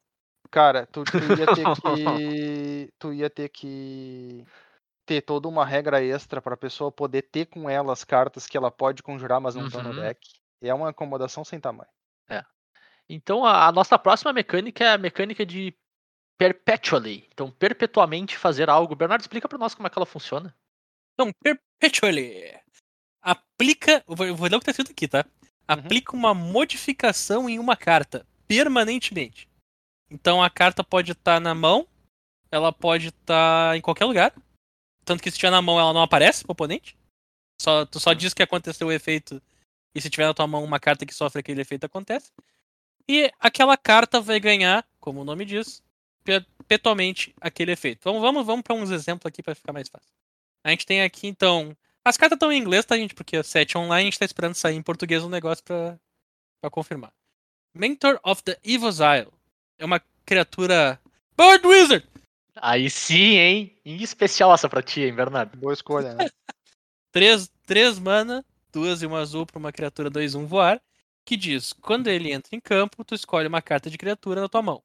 S4: Cara, tu, tu ia ter que. Tu ia ter que ter toda uma regra extra pra pessoa poder ter com ela as cartas que ela pode conjurar, mas não estão no
S2: Uhum.
S4: deck. É uma acomodação sem tamanho.
S2: Então, a, a nossa próxima mecânica é a mecânica de perpetually. Então, perpetuamente fazer algo. Bernardo, explica pra nós como é que ela funciona.
S3: Então, perpetually. Aplica. eu Vou, vou ler o que tá escrito aqui, tá? Aplica uma modificação em uma carta, permanentemente. Então a carta pode estar na mão, ela pode estar em qualquer lugar. Tanto que se tiver na mão, ela não aparece pro oponente. Só, tu só diz que aconteceu o efeito. E se tiver na tua mão uma carta que sofre aquele efeito, acontece. E aquela carta vai ganhar, como o nome diz, perpetuamente aquele efeito. Vamos, vamos, vamos para uns exemplos aqui para ficar mais fácil. A gente tem aqui, então. As cartas estão em inglês, tá, gente? Porque a 7 online a gente tá esperando sair em português um negócio pra, pra confirmar. Mentor of the Evil Isle. É uma criatura. Bird Wizard!
S2: Aí sim, hein? Em especial essa pra ti, hein, Bernardo?
S4: Boa escolha, né?
S3: 3, três mana, duas e uma azul pra uma criatura 2-1 voar. Que diz: quando ele entra em campo, tu escolhe uma carta de criatura na tua mão.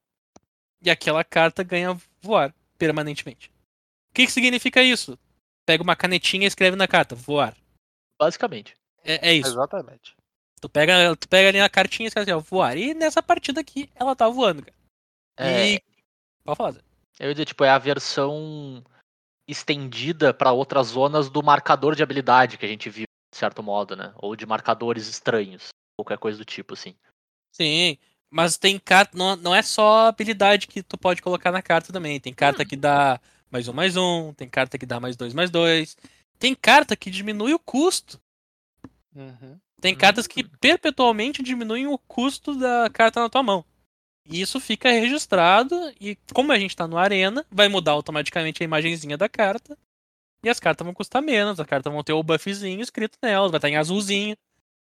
S3: E aquela carta ganha voar permanentemente. O que, que significa isso? Pega uma canetinha e escreve na carta: voar.
S2: Basicamente.
S3: É, é isso.
S4: Exatamente.
S3: Tu pega, tu pega ali a cartinha e escreve assim, ó, voar. E nessa partida aqui, ela tá voando, cara.
S2: É,
S3: E. Pode falar, Zé.
S2: Eu ia dizer, tipo, é a versão estendida pra outras zonas do marcador de habilidade que a gente viu, de certo modo, né? Ou de marcadores estranhos. Qualquer coisa do tipo, assim.
S3: Sim. Mas tem carta. Não, não é só habilidade que tu pode colocar na carta também. Tem carta que dá mais um, mais um. Tem carta que dá mais dois, mais dois. Tem carta que diminui o custo.
S4: Uhum.
S3: Tem cartas que perpetualmente diminuem o custo da carta na tua mão. E isso fica registrado. E como a gente tá no Arena, vai mudar automaticamente a imagenzinha da carta. E as cartas vão custar menos. As cartas vão ter o buffzinho escrito nelas. Vai estar em azulzinho.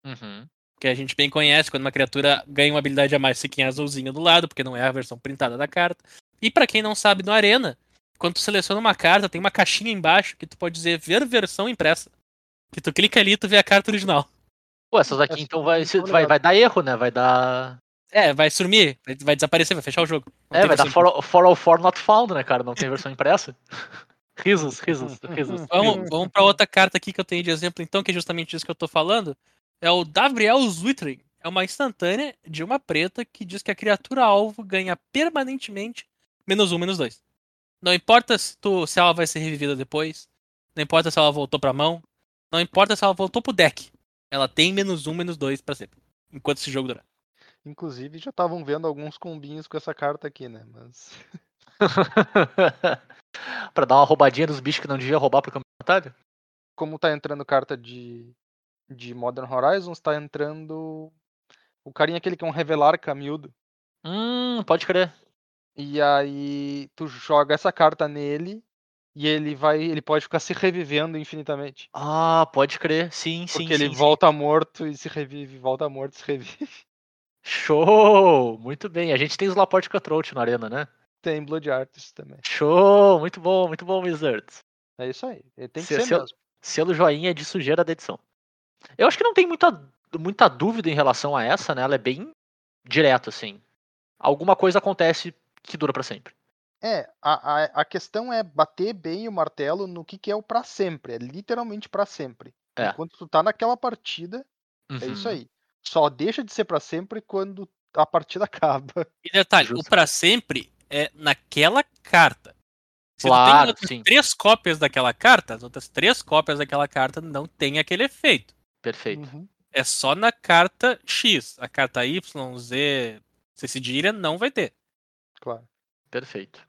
S2: Uhum.
S3: Que a gente bem conhece quando uma criatura ganha uma habilidade a mais, fica em azulzinho do lado, porque não é a versão printada da carta. E pra quem não sabe, no Arena, quando tu seleciona uma carta, tem uma caixinha embaixo que tu pode dizer ver versão impressa. Que tu clica ali e tu vê a carta original.
S2: Pô, essas aqui então vai, vai, vai dar erro, né? Vai dar.
S3: É, vai sumir, vai, desaparecer, vai fechar o jogo. Não
S2: É, vai dar
S3: versão
S2: for, for not found, né, cara? Não tem versão impressa. risos, risos, risos.
S3: Vamos, vamos pra outra carta aqui que eu tenho de exemplo, então, que é justamente isso que eu tô falando. É o Davriel Zwittering. É uma instantânea de uma preta que diz que a criatura alvo ganha permanentemente menos um, menos dois. Não importa se, tu, se ela vai ser revivida depois. Não importa se ela voltou pra mão. Não importa se ela voltou pro deck. Ela tem menos um, menos dois pra sempre. Enquanto esse jogo durar.
S4: Inclusive já estavam vendo alguns combinhos com essa carta aqui, né? Mas.
S2: pra dar uma roubadinha dos bichos que não devia roubar pro campeonato.
S4: Como tá entrando carta de, de Modern Horizons, tá entrando o carinha aquele que é um revelar Camildo.
S2: Hum, pode crer.
S4: E aí tu joga essa carta nele e ele vai. ele pode ficar se revivendo infinitamente.
S2: Ah, pode crer. Sim, sim.
S4: Porque ele
S2: sim, sim.
S4: volta morto e se revive, volta morto e se revive.
S2: Show! Muito bem. A gente tem os Laporte Cutthroat na arena, né?
S4: Tem Blood Artist também.
S2: Show! Muito bom, muito bom, Wizards.
S4: É isso aí. Ele tem que
S2: Se-
S4: ser
S2: se eu-
S4: mesmo.
S2: Selo joinha de sujeira da edição. Eu acho que não tem muita, muita dúvida em relação a essa, né? Ela é bem direto, assim. Alguma coisa acontece que dura pra sempre.
S4: É, a, a, a questão é bater bem o martelo no que, que é o pra sempre. É literalmente pra sempre.
S2: É.
S4: Enquanto tu tá naquela partida, é isso
S2: Uhum.
S4: aí. Só deixa de ser pra sempre quando a partida acaba.
S3: E detalhe,
S2: Justo.
S3: o pra sempre é naquela carta. Se tu
S2: Claro,
S3: tem
S2: sim.
S3: três cópias daquela carta, as outras três cópias daquela carta não tem aquele efeito.
S2: Perfeito.
S4: Uhum.
S3: É só na carta X. A carta Y, Z, C cedilha não vai ter.
S4: Claro.
S2: Perfeito.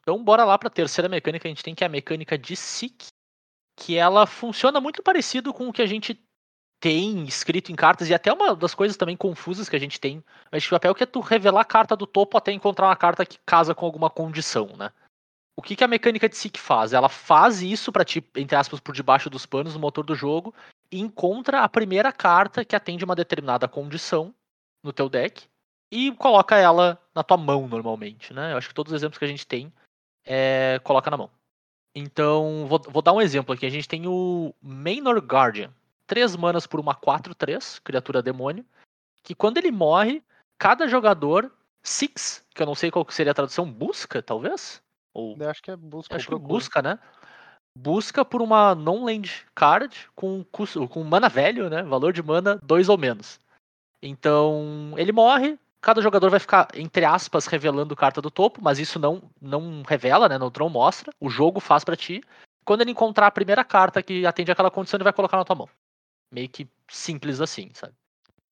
S2: Então bora lá pra terceira mecânica, a gente tem que é a mecânica de Seek, que ela funciona muito parecido com o que a gente tem escrito em cartas, e até uma das coisas também confusas que a gente tem mas de papel, que é tu revelar a carta do topo até encontrar uma carta que casa com alguma condição, né? O que, que a mecânica de Seek faz? Ela faz isso pra ti, entre aspas, por debaixo dos panos no motor do jogo, e encontra a primeira carta que atende uma determinada condição no teu deck e coloca ela na tua mão normalmente, né? Eu acho que todos os exemplos que a gente tem é, coloca na mão. Então, vou, vou dar um exemplo aqui. A gente tem o Manor Guardian. 3 manas por uma 4-3, criatura demônio. Que quando ele morre, cada jogador, Six, que eu não sei qual seria a tradução, busca, talvez? Ou
S4: Eu acho que é busca.
S2: acho que
S4: procura.
S2: busca, né? Busca por uma non-land card com, custo, com mana velho, né? Valor de mana 2 ou menos. Então, ele morre, cada jogador vai ficar, entre aspas, revelando carta do topo, mas isso não, não revela, né? Não, não mostra. O jogo faz pra ti. Quando ele encontrar a primeira carta que atende aquela condição, ele vai colocar na tua mão. Meio que simples assim, sabe?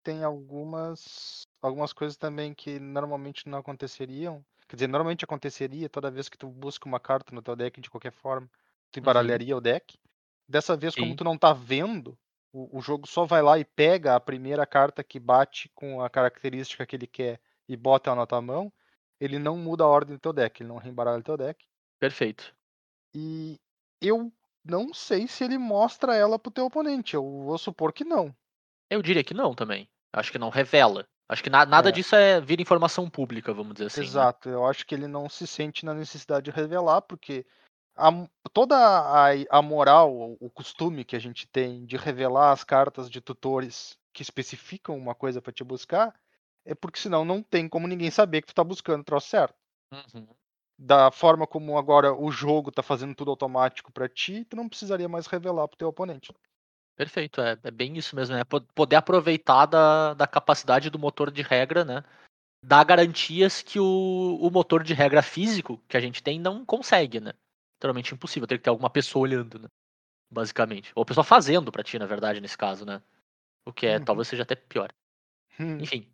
S4: Tem algumas algumas coisas também que normalmente não aconteceriam. Quer dizer, normalmente aconteceria toda vez que tu busca uma carta no teu deck de qualquer forma. Tu embaralharia o deck. Dessa vez, como
S2: Uhum. Sim.
S4: tu não tá vendo, o, o jogo só vai lá e pega a primeira carta que bate com a característica que ele quer e bota ela na tua mão. Ele não muda a ordem do teu deck, ele não reembaralha o teu deck.
S2: Perfeito.
S4: E eu não sei se ele mostra ela pro teu oponente. Eu vou supor que não.
S2: Eu diria que não também. Acho que não revela. Acho que na- nada
S4: É.
S2: disso é vira informação pública, vamos dizer assim. né?
S4: Exato, eu acho que ele não se sente na necessidade de revelar, porque a toda a, a moral, o- costume que a gente tem de revelar as cartas de tutores que especificam uma coisa pra te buscar, é porque senão não tem como ninguém saber que tu tá buscando o troço certo.
S2: Uhum.
S4: Da forma como agora o jogo tá fazendo tudo automático pra ti, tu não precisaria mais revelar pro teu oponente.
S2: Perfeito, é, é bem isso mesmo, né? Po- Poder aproveitar da, da capacidade do motor de regra, né? Dar garantias que o, o motor de regra físico que a gente tem não consegue, né? Literalmente impossível, ter que ter alguma pessoa olhando, né? Basicamente. Ou pessoa fazendo pra ti, na verdade, nesse caso, né? O que é,
S4: Uhum.
S2: talvez seja até pior.
S4: Hum,
S2: Enfim.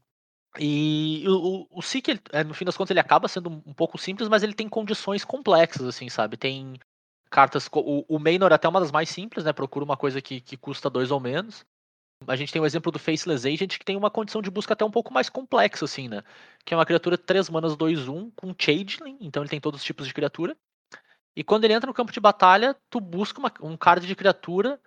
S2: E o, o, SIC, é, no fim das contas, ele acaba sendo um, um pouco simples, mas ele tem condições complexas, assim, sabe? Tem cartas. O, o Maynor é até uma das mais simples, né? Procura uma coisa que, que custa dois ou menos. A gente tem o exemplo do Faceless Agent, que tem uma condição de busca até um pouco mais complexa, assim, né? Que é uma criatura 3 manas 2-1 com Changeling, então ele tem todos os tipos de criatura. E quando ele entra no campo de batalha, tu busca uma- um card de criatura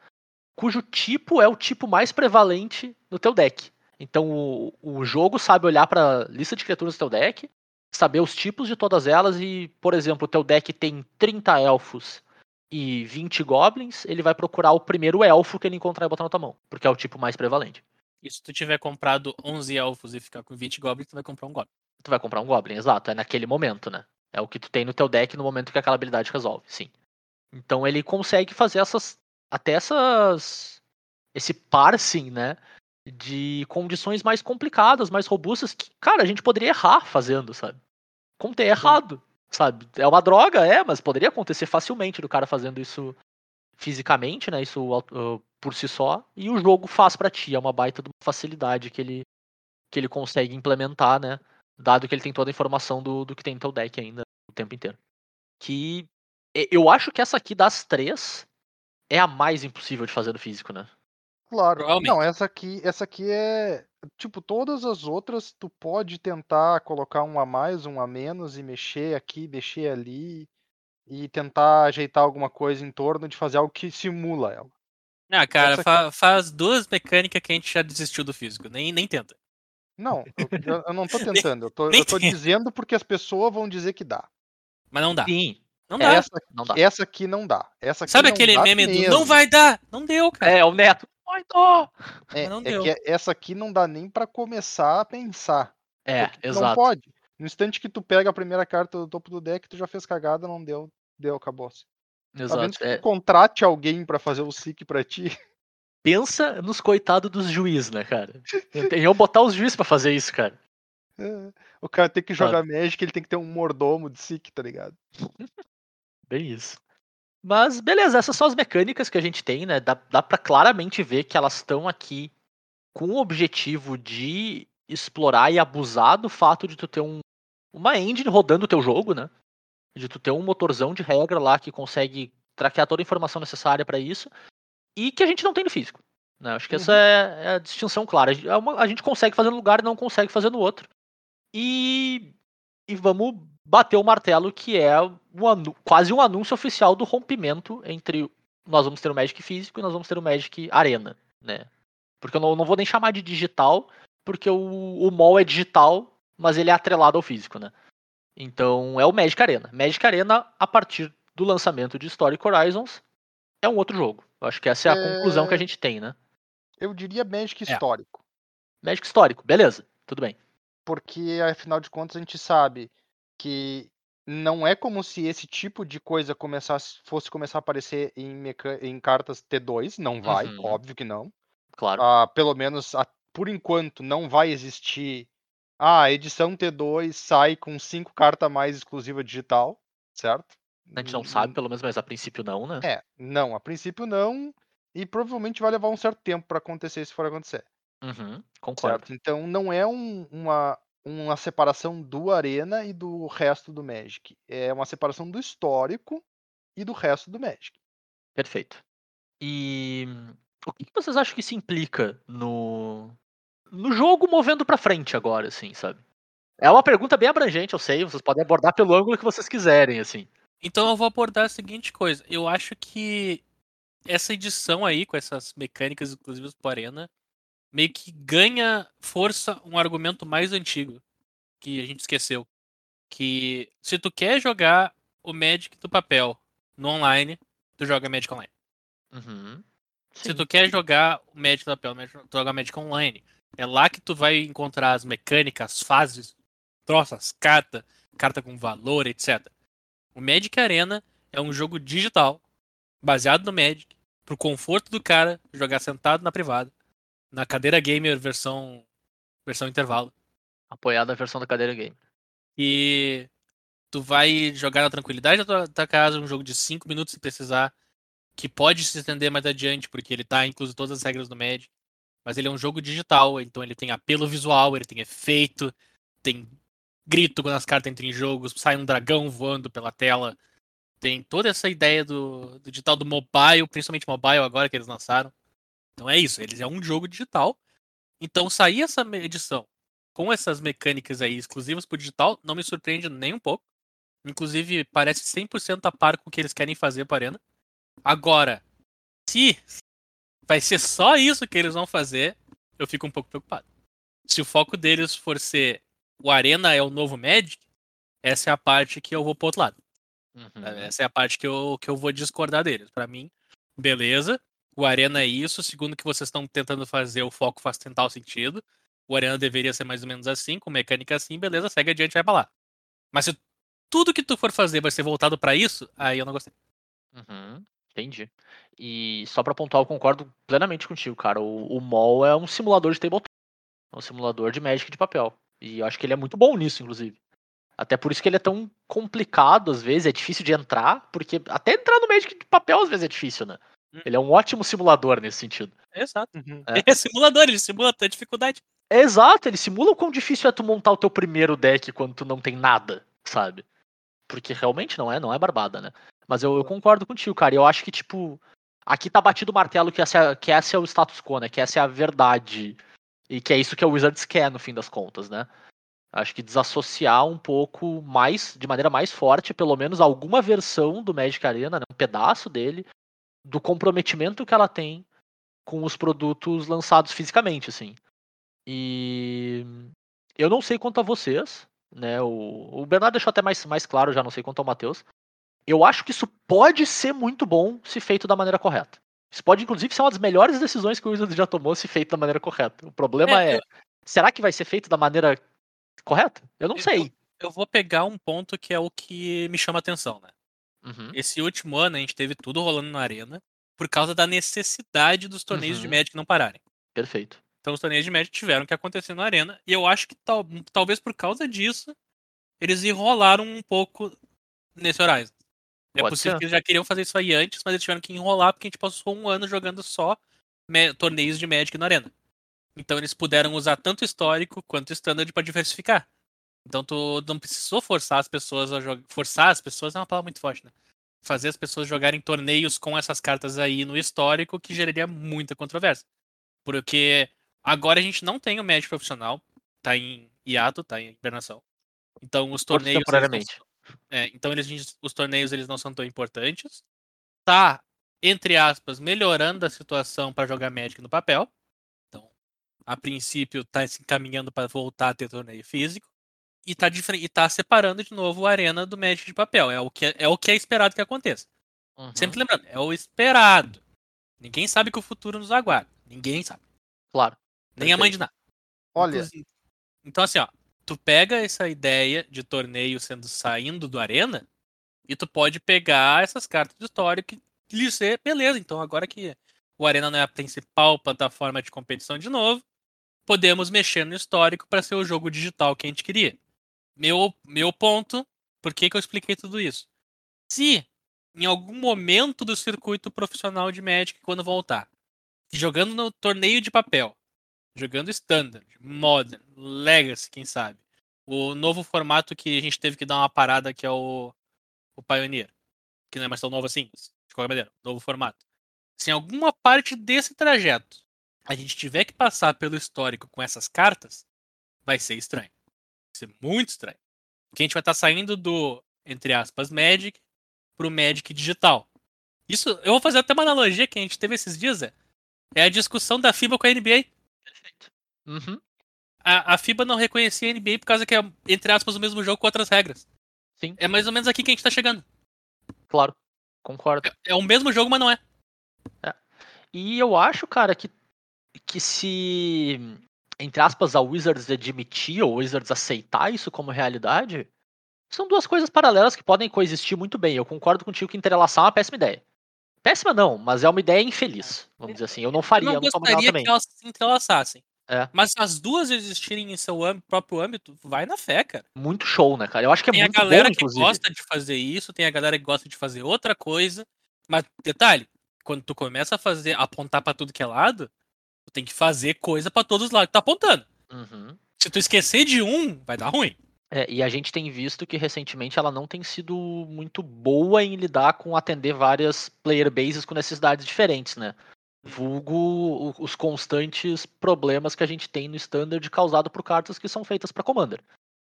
S2: cujo tipo é o tipo mais prevalente no teu deck. Então o, o jogo sabe olhar para lista de criaturas do teu deck, saber os tipos de todas elas e, por exemplo, o teu deck tem 30 elfos e 20 goblins, ele vai procurar o primeiro elfo que ele encontrar e botar na tua mão, porque é o tipo mais prevalente.
S3: E se tu tiver comprado 11 elfos e ficar com 20 goblins, tu vai comprar um goblin.
S2: Tu vai comprar um goblin, exato, é naquele momento, né? É o que tu tem no teu deck no momento que aquela habilidade resolve, sim. Então ele consegue fazer essas até essas esse parsing, né, de condições mais complicadas, mais robustas que, cara, a gente poderia errar fazendo, sabe? Como ter errado, sabe? É uma droga, é, mas poderia acontecer facilmente do cara fazendo isso fisicamente, né, isso uh, por si só, e o jogo faz pra ti, é uma baita de uma facilidade que ele que ele consegue implementar, né? Dado que ele tem toda a informação do, do que tem no teu deck ainda o tempo inteiro. Que eu acho que essa aqui das três é a mais impossível de fazer no físico, né?
S4: Claro. Não, essa aqui, essa aqui é. Tipo, todas as outras tu pode tentar colocar um a mais, um a menos e mexer aqui, mexer ali e tentar ajeitar alguma coisa em torno de fazer algo que simula ela.
S3: Ah, cara, fa- faz duas mecânicas que a gente já desistiu do físico. Nem, nem tenta.
S4: Não, eu, eu- não tô tentando, eu tô, eu tô dizendo porque as pessoas vão dizer que dá.
S3: Mas não dá.
S2: Sim.
S3: Não
S2: É,
S3: dá.
S4: Essa,
S2: Não dá.
S4: essa aqui não dá. Essa aqui
S3: Sabe
S4: não
S3: aquele
S4: dá
S3: meme do
S4: mesmo.
S3: não vai dar? Não deu, cara.
S2: É, o Neto. Dó!
S4: É,
S3: não
S4: é
S3: deu.
S4: que essa aqui não dá nem pra começar a pensar.
S2: É,
S4: tu Não
S2: exato.
S4: pode. No instante que tu pega a primeira carta do topo do deck, tu já fez cagada, não deu, deu, acabou-se. A menos
S2: Exato.
S4: que
S2: É,
S4: tu contrate alguém pra fazer o SIC pra ti.
S2: pensa nos coitados dos juízes, né, cara? Eu botar os juízes pra fazer isso, cara.
S4: É, o cara tem que jogar Magic, ele tem que ter um mordomo de SIC, tá ligado?
S2: Bem isso. Mas beleza, essas são as mecânicas que a gente tem, né? Dá, dá para claramente ver que elas estão aqui com o objetivo de explorar e abusar do fato de tu ter um, uma engine rodando o teu jogo, né? De tu ter um motorzão de regra lá que consegue traquear toda a informação necessária para isso e que a gente não tem no físico. Né? Acho que essa
S4: Uhum.
S2: é, é a distinção clara. A gente- é uma- a gente consegue fazer num lugar e não consegue fazer no outro. E, e vamos bater o martelo que é um quase um anúncio oficial do rompimento entre nós vamos ter o Magic físico e nós vamos ter o Magic Arena. né? Porque eu não, não vou nem chamar de digital, porque o, o mall é digital, mas ele é atrelado ao físico, né? Então é o Magic Arena. Magic Arena, a partir do lançamento de Historic Horizons, é um outro jogo. Eu acho que essa é a
S4: É.
S2: conclusão que a gente tem, né?
S4: Eu diria Magic
S3: É.
S4: histórico.
S2: Magic histórico, beleza, tudo bem.
S4: Porque, afinal de contas, a gente sabe que não é como se esse tipo de coisa começasse, fosse começar a aparecer em, meca- em cartas T2. Não vai,
S2: Uhum.
S4: óbvio que não.
S2: Claro.
S4: Ah, pelo menos a- por enquanto não vai existir. Ah, a edição T2 sai com cinco cartas a mais exclusiva digital, certo?
S2: A gente não sabe, pelo menos, mas a princípio não, né?
S4: É, não, a princípio não. E provavelmente vai levar um certo tempo para acontecer se for acontecer.
S2: Uhum, concordo.
S4: Certo? Então não é um- uma, uma separação do Arena e do resto do Magic. É uma separação do histórico e do resto do Magic.
S2: Perfeito. E o que que vocês acham que isso implica no, no jogo movendo pra frente agora, assim, sabe? É uma pergunta bem abrangente, eu sei, vocês podem abordar pelo ângulo que vocês quiserem, assim.
S3: Então eu vou abordar a seguinte coisa. Eu acho que essa edição aí, com essas mecânicas exclusivas pro Arena, meio que ganha força um argumento mais antigo que a gente esqueceu. Que se tu quer jogar o Magic do papel no online, tu joga Magic Online.
S2: Uhum.
S3: Se tu quer jogar o Magic do papel, tu joga Magic Online. É lá que tu vai encontrar as mecânicas, as fases, troças, carta, carta com valor, etc. O Magic Arena é um jogo digital, baseado no Magic, pro conforto do cara jogar sentado na privada, na cadeira gamer versão versão intervalo.
S2: Apoiada a versão da cadeira game.
S3: E tu vai jogar na tranquilidade da tua, tua casa, um jogo de 5 minutos se precisar, que pode se estender mais adiante, porque ele tá incluso todas as regras do Magic. Mas ele é um jogo digital, então ele tem apelo visual, ele tem efeito, tem grito quando as cartas entram em jogo, sai um dragão voando pela tela. Tem toda essa ideia do, do digital do mobile, principalmente mobile agora que eles lançaram. Então é isso, eles é um jogo digital. Então sair essa edição com essas mecânicas aí exclusivas pro digital não me surpreende nem um pouco. Inclusive, parece 100% a par com o que eles querem fazer para Arena. Agora, se vai ser só isso que eles vão fazer, eu fico um pouco preocupado. Se o foco deles for ser o Arena é o novo Magic, essa é a parte que eu vou pro outro lado.
S2: Uhum.
S3: Essa é a parte que eu, que eu vou discordar deles. Pra mim, beleza. O Arena é isso. Segundo que vocês estão tentando fazer, o foco faz total sentido. O Arena deveria ser mais ou menos assim, com mecânica assim, beleza, segue adiante vai pra lá. Mas se tudo que tu for fazer vai ser voltado pra isso, aí eu não gostei.
S2: Uhum, entendi. E só pra pontuar, eu concordo plenamente contigo, cara. O, o MOL é um simulador de tabletop. É um simulador de Magic de papel. E eu acho que ele é muito bom nisso, inclusive. Até por isso que ele é tão complicado, às vezes, é difícil de entrar, porque até entrar no Magic de papel, às vezes, é difícil, né? Ele é um ótimo simulador nesse sentido.
S3: Exato.
S2: É.
S3: É simulador, ele simula a dificuldade.
S2: É exato, ele simula o quão difícil é tu montar o teu primeiro deck quando tu não tem nada, sabe? Porque realmente não é, não é barbada, né? Mas eu, eu concordo contigo, cara. e Eu acho que, tipo, aqui tá batido o martelo que essa, que esse é o status quo, né? Que essa é a verdade. E que é isso que a Wizards quer, no fim das contas, né? Acho que desassociar um pouco mais, de maneira mais forte, pelo menos alguma versão do Magic Arena, né? um pedaço dele, do comprometimento que ela tem com os produtos lançados fisicamente, assim. E eu não sei quanto a vocês, né? O, o Bernardo deixou até mais, mais claro, já não sei quanto ao Matheus. Eu acho que isso pode ser muito bom se feito da maneira correta. Isso pode, inclusive, ser uma das melhores decisões que o Wizards já tomou se feito da maneira correta. O problema
S3: É,
S2: é, será que vai ser feito da maneira correta? Eu não
S3: Eu-
S2: sei.
S3: Eu vou pegar um ponto que é o que me chama atenção, né?
S2: Uhum,
S3: Esse último ano a gente teve tudo rolando na arena por causa da necessidade dos torneios de
S2: Uhum.
S3: Magic não pararem.
S2: perfeito.
S3: Então os torneios de Magic tiveram que acontecer na arena. E eu acho que tal, talvez por causa disso, eles enrolaram um pouco nesse Horizon. É
S2: Pode
S3: possível
S2: ser.
S3: que eles já queriam fazer isso aí antes, mas eles tiveram que enrolar porque a gente passou um ano jogando só torneios de Magic na arena. Então eles puderam usar tanto histórico quanto standard para diversificar. Então tu não precisou forçar as pessoas a jogar. Forçar as pessoas é uma palavra muito forte, né? Fazer as pessoas jogarem torneios com essas cartas aí no histórico que geraria muita controvérsia. Porque agora a gente não tem o Magic profissional, tá em hiato, tá em hibernação. Então os torneios.
S2: temporariamente.
S3: é, então eles, os torneios eles não são tão importantes. Tá entre aspas, melhorando a situação para jogar Magic no papel. Então, a princípio, está se encaminhando para voltar a ter torneio físico. E está e tá separando de novo a arena do Magic de papel. É o que é, é, o que é esperado que aconteça.
S2: Uhum.
S3: Sempre lembrando, é o esperado. Ninguém sabe que o futuro nos aguarda. Ninguém sabe.
S2: Claro.
S3: Nem a mãe de nada.
S4: Olha,
S3: Inclusive- Então, assim, ó, tu pega essa ideia de torneio sendo saindo do Arena e tu pode pegar essas cartas de história que lhe ser, beleza. Então, agora que o Arena não é a principal plataforma de competição de novo, podemos mexer no histórico para ser o jogo digital que a gente queria. Meu, meu ponto, por que, que eu expliquei tudo isso? Se em algum momento do circuito profissional de Magic, quando voltar, jogando no torneio de papel, jogando Standard, Modern, Legacy, quem sabe. O novo formato que a gente teve que dar uma parada, que é o, o Pioneer. Que não é mais tão novo assim, de qualquer maneira, novo formato. Se em alguma parte desse trajeto a gente tiver que passar pelo histórico com essas cartas, vai ser estranho. Ser muito estranho. Porque a gente vai estar saindo do, entre aspas, Magic pro Magic digital. Isso, eu vou fazer até uma analogia que a gente teve esses dias, é, é a discussão da FIBA com a NBA
S2: Perfeito. Uhum.
S3: a, a FIBA não reconhecia a NBA por causa que é, entre aspas, o mesmo jogo com outras regras.
S2: Sim.
S3: É mais ou menos aqui que a gente tá chegando.
S2: Claro. Concordo.
S3: É, é o mesmo jogo, mas não é.
S2: E eu acho, cara, que, que se, entre aspas, a Wizards admitir ou Wizards aceitar isso como realidade, são duas coisas paralelas que podem coexistir muito bem. Eu concordo contigo que entrelaçar é uma péssima ideia. Péssima não, mas é uma ideia infeliz, vamos dizer assim. Eu não
S3: Eu
S2: faria,
S3: não
S2: eu não
S3: gostaria que elas se entrelaçassem.
S2: É.
S3: Mas as duas existirem em seu âmbito, próprio âmbito, vai na fé, cara.
S2: Muito show, né, cara? Eu acho que é
S3: tem a
S2: muito
S3: galera
S2: bom,
S3: que
S2: inclusive.
S3: gosta de fazer isso, tem a galera que gosta de fazer outra coisa. Mas, detalhe, quando tu começa a fazer, apontar pra tudo que é lado, tu tem que fazer coisa pra todos os lados que tá apontando.
S2: Uhum.
S3: Se tu esquecer de um, vai dar ruim.
S2: É, e a gente tem visto que recentemente ela não tem sido muito boa em lidar com atender várias player bases com necessidades diferentes, né? Vulgo os constantes problemas que a gente tem no standard causado por cartas que são feitas para Commander.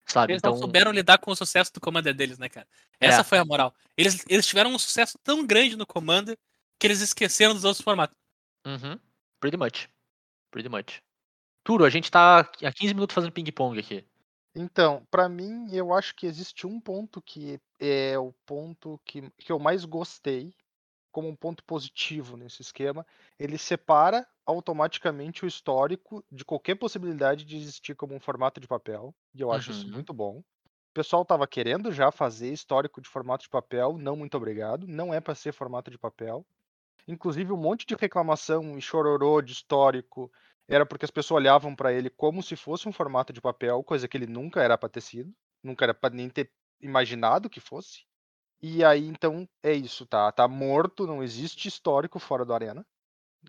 S2: Sabe?
S3: Eles
S2: então,
S3: não souberam lidar com o sucesso do Commander deles, né, cara? Essa
S2: É.
S3: foi a moral. Eles, eles tiveram um sucesso tão grande no Commander que eles esqueceram dos outros formatos.
S2: Uhum. Pretty much. Pretty much. Turo, a gente tá há 15 minutos fazendo ping-pong aqui.
S4: Então, pra mim, eu acho que existe um ponto que é o ponto que, que eu mais gostei, como um ponto positivo nesse esquema. Ele separa automaticamente o histórico de qualquer possibilidade de existir como um formato de papel, e eu acho isso
S2: Uhum.
S4: muito bom. O pessoal tava querendo já fazer histórico de formato de papel, não muito obrigado, não é para ser formato de papel. Inclusive, um monte de reclamação e chororô de histórico era porque as pessoas olhavam para ele como se fosse um formato de papel, coisa que ele nunca era para ter sido, nunca era para nem ter imaginado que fosse. E aí, então, é isso, tá? Tá morto, não existe histórico fora do Arena.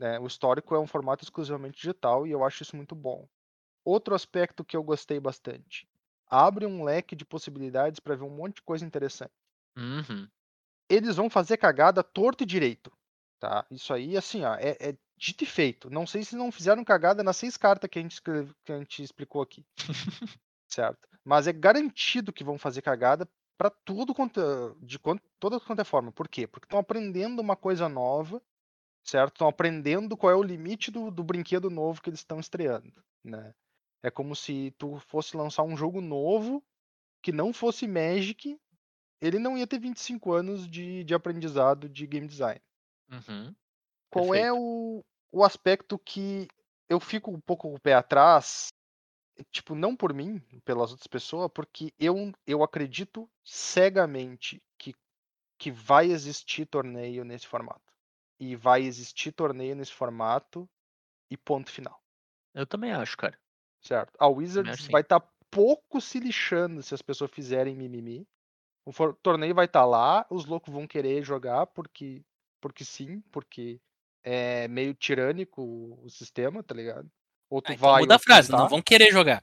S4: né? O histórico é um formato exclusivamente digital e eu acho isso muito bom. Outro aspecto que eu gostei bastante. Abre um leque de possibilidades para ver um monte de coisa interessante.
S2: Uhum.
S4: Eles vão fazer cagada torto e direito, tá? Isso aí, assim, ó, é, é dito e feito. Não sei se não fizeram cagada nas seis cartas que a gente, escreve- que a gente explicou aqui. certo? Mas é garantido que vão fazer cagada para tudo quanto, de quanto, toda quanto é forma. Por quê? Porque estão aprendendo uma coisa nova, certo? Estão aprendendo qual é o limite do, do brinquedo novo que eles estão estreando, né? É como se tu fosse lançar um jogo novo que não fosse Magic, ele não ia ter 25 anos de, de aprendizado de game design.
S2: Uhum.
S4: Qual é
S2: Perfeito.
S4: o, o aspecto que eu fico um pouco com o pé atrás? Tipo, não por mim, pelas outras pessoas, porque eu, eu acredito cegamente que, que vai existir torneio nesse formato. E vai existir torneio nesse formato e ponto final.
S2: Eu também acho, cara.
S4: Certo? A Wizards vai estar pouco se lixando se as pessoas fizerem mimimi. O torneio vai estar lá, os loucos vão querer jogar porque, porque sim, porque é meio tirânico o, o sistema, tá ligado? Ou tu
S3: Ah, então
S4: vai.
S3: muda a frase,
S4: não,
S3: não vão querer jogar.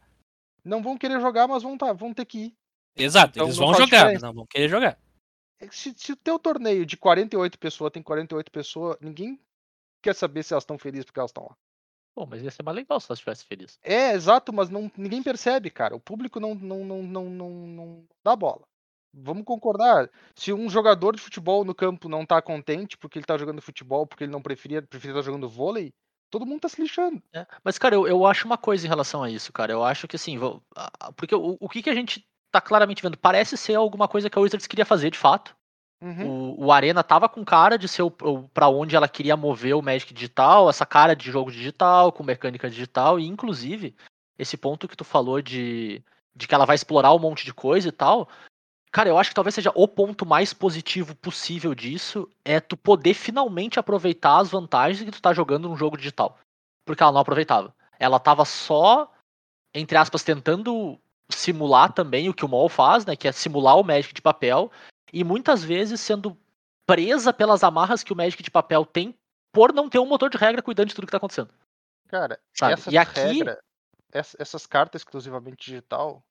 S4: Não vão querer jogar, mas vão, tá, vão ter que ir.
S3: Exato,
S4: Então
S3: eles vão jogar, mas
S4: diferença.
S3: não vão querer jogar.
S4: É Se, se o teu torneio de 48 pessoas tem 48 pessoas, ninguém quer saber se elas estão felizes porque elas estão lá.
S2: Bom, mas ia ser mais legal se ela estivesse feliz.
S4: É, exato, mas não, ninguém percebe, cara. O público não, não, não, não, não, não dá bola. Vamos concordar. Se um jogador de futebol no campo não tá contente porque ele tá jogando futebol, porque ele não preferia, preferia estar jogando vôlei, todo mundo tá se lixando.
S2: É, Mas, cara, eu, eu acho uma coisa em relação a isso, cara. Eu acho que assim, vou- porque o, o que, que a gente tá claramente vendo? Parece ser alguma coisa que a Wizards queria fazer, de fato.
S4: Uhum.
S2: O, o Arena tava com cara de ser para onde ela queria mover o Magic digital, essa cara de jogo digital, com mecânica digital, e inclusive, esse ponto que tu falou de, de que ela vai explorar um monte de coisa e tal. Cara, eu acho que talvez seja o ponto mais positivo possível disso é tu poder finalmente aproveitar as vantagens que tu tá jogando num jogo digital. Porque ela não aproveitava. Ela tava só, entre aspas, tentando simular também o que o MOL faz, né? Que é simular o Magic de papel. E muitas vezes sendo presa pelas amarras que o Magic de papel tem por não ter um motor de regra cuidando de tudo que tá acontecendo.
S4: Cara,
S2: Sabe?
S4: essa
S2: E aqui-
S4: regra, ess- essas cartas exclusivamente digital,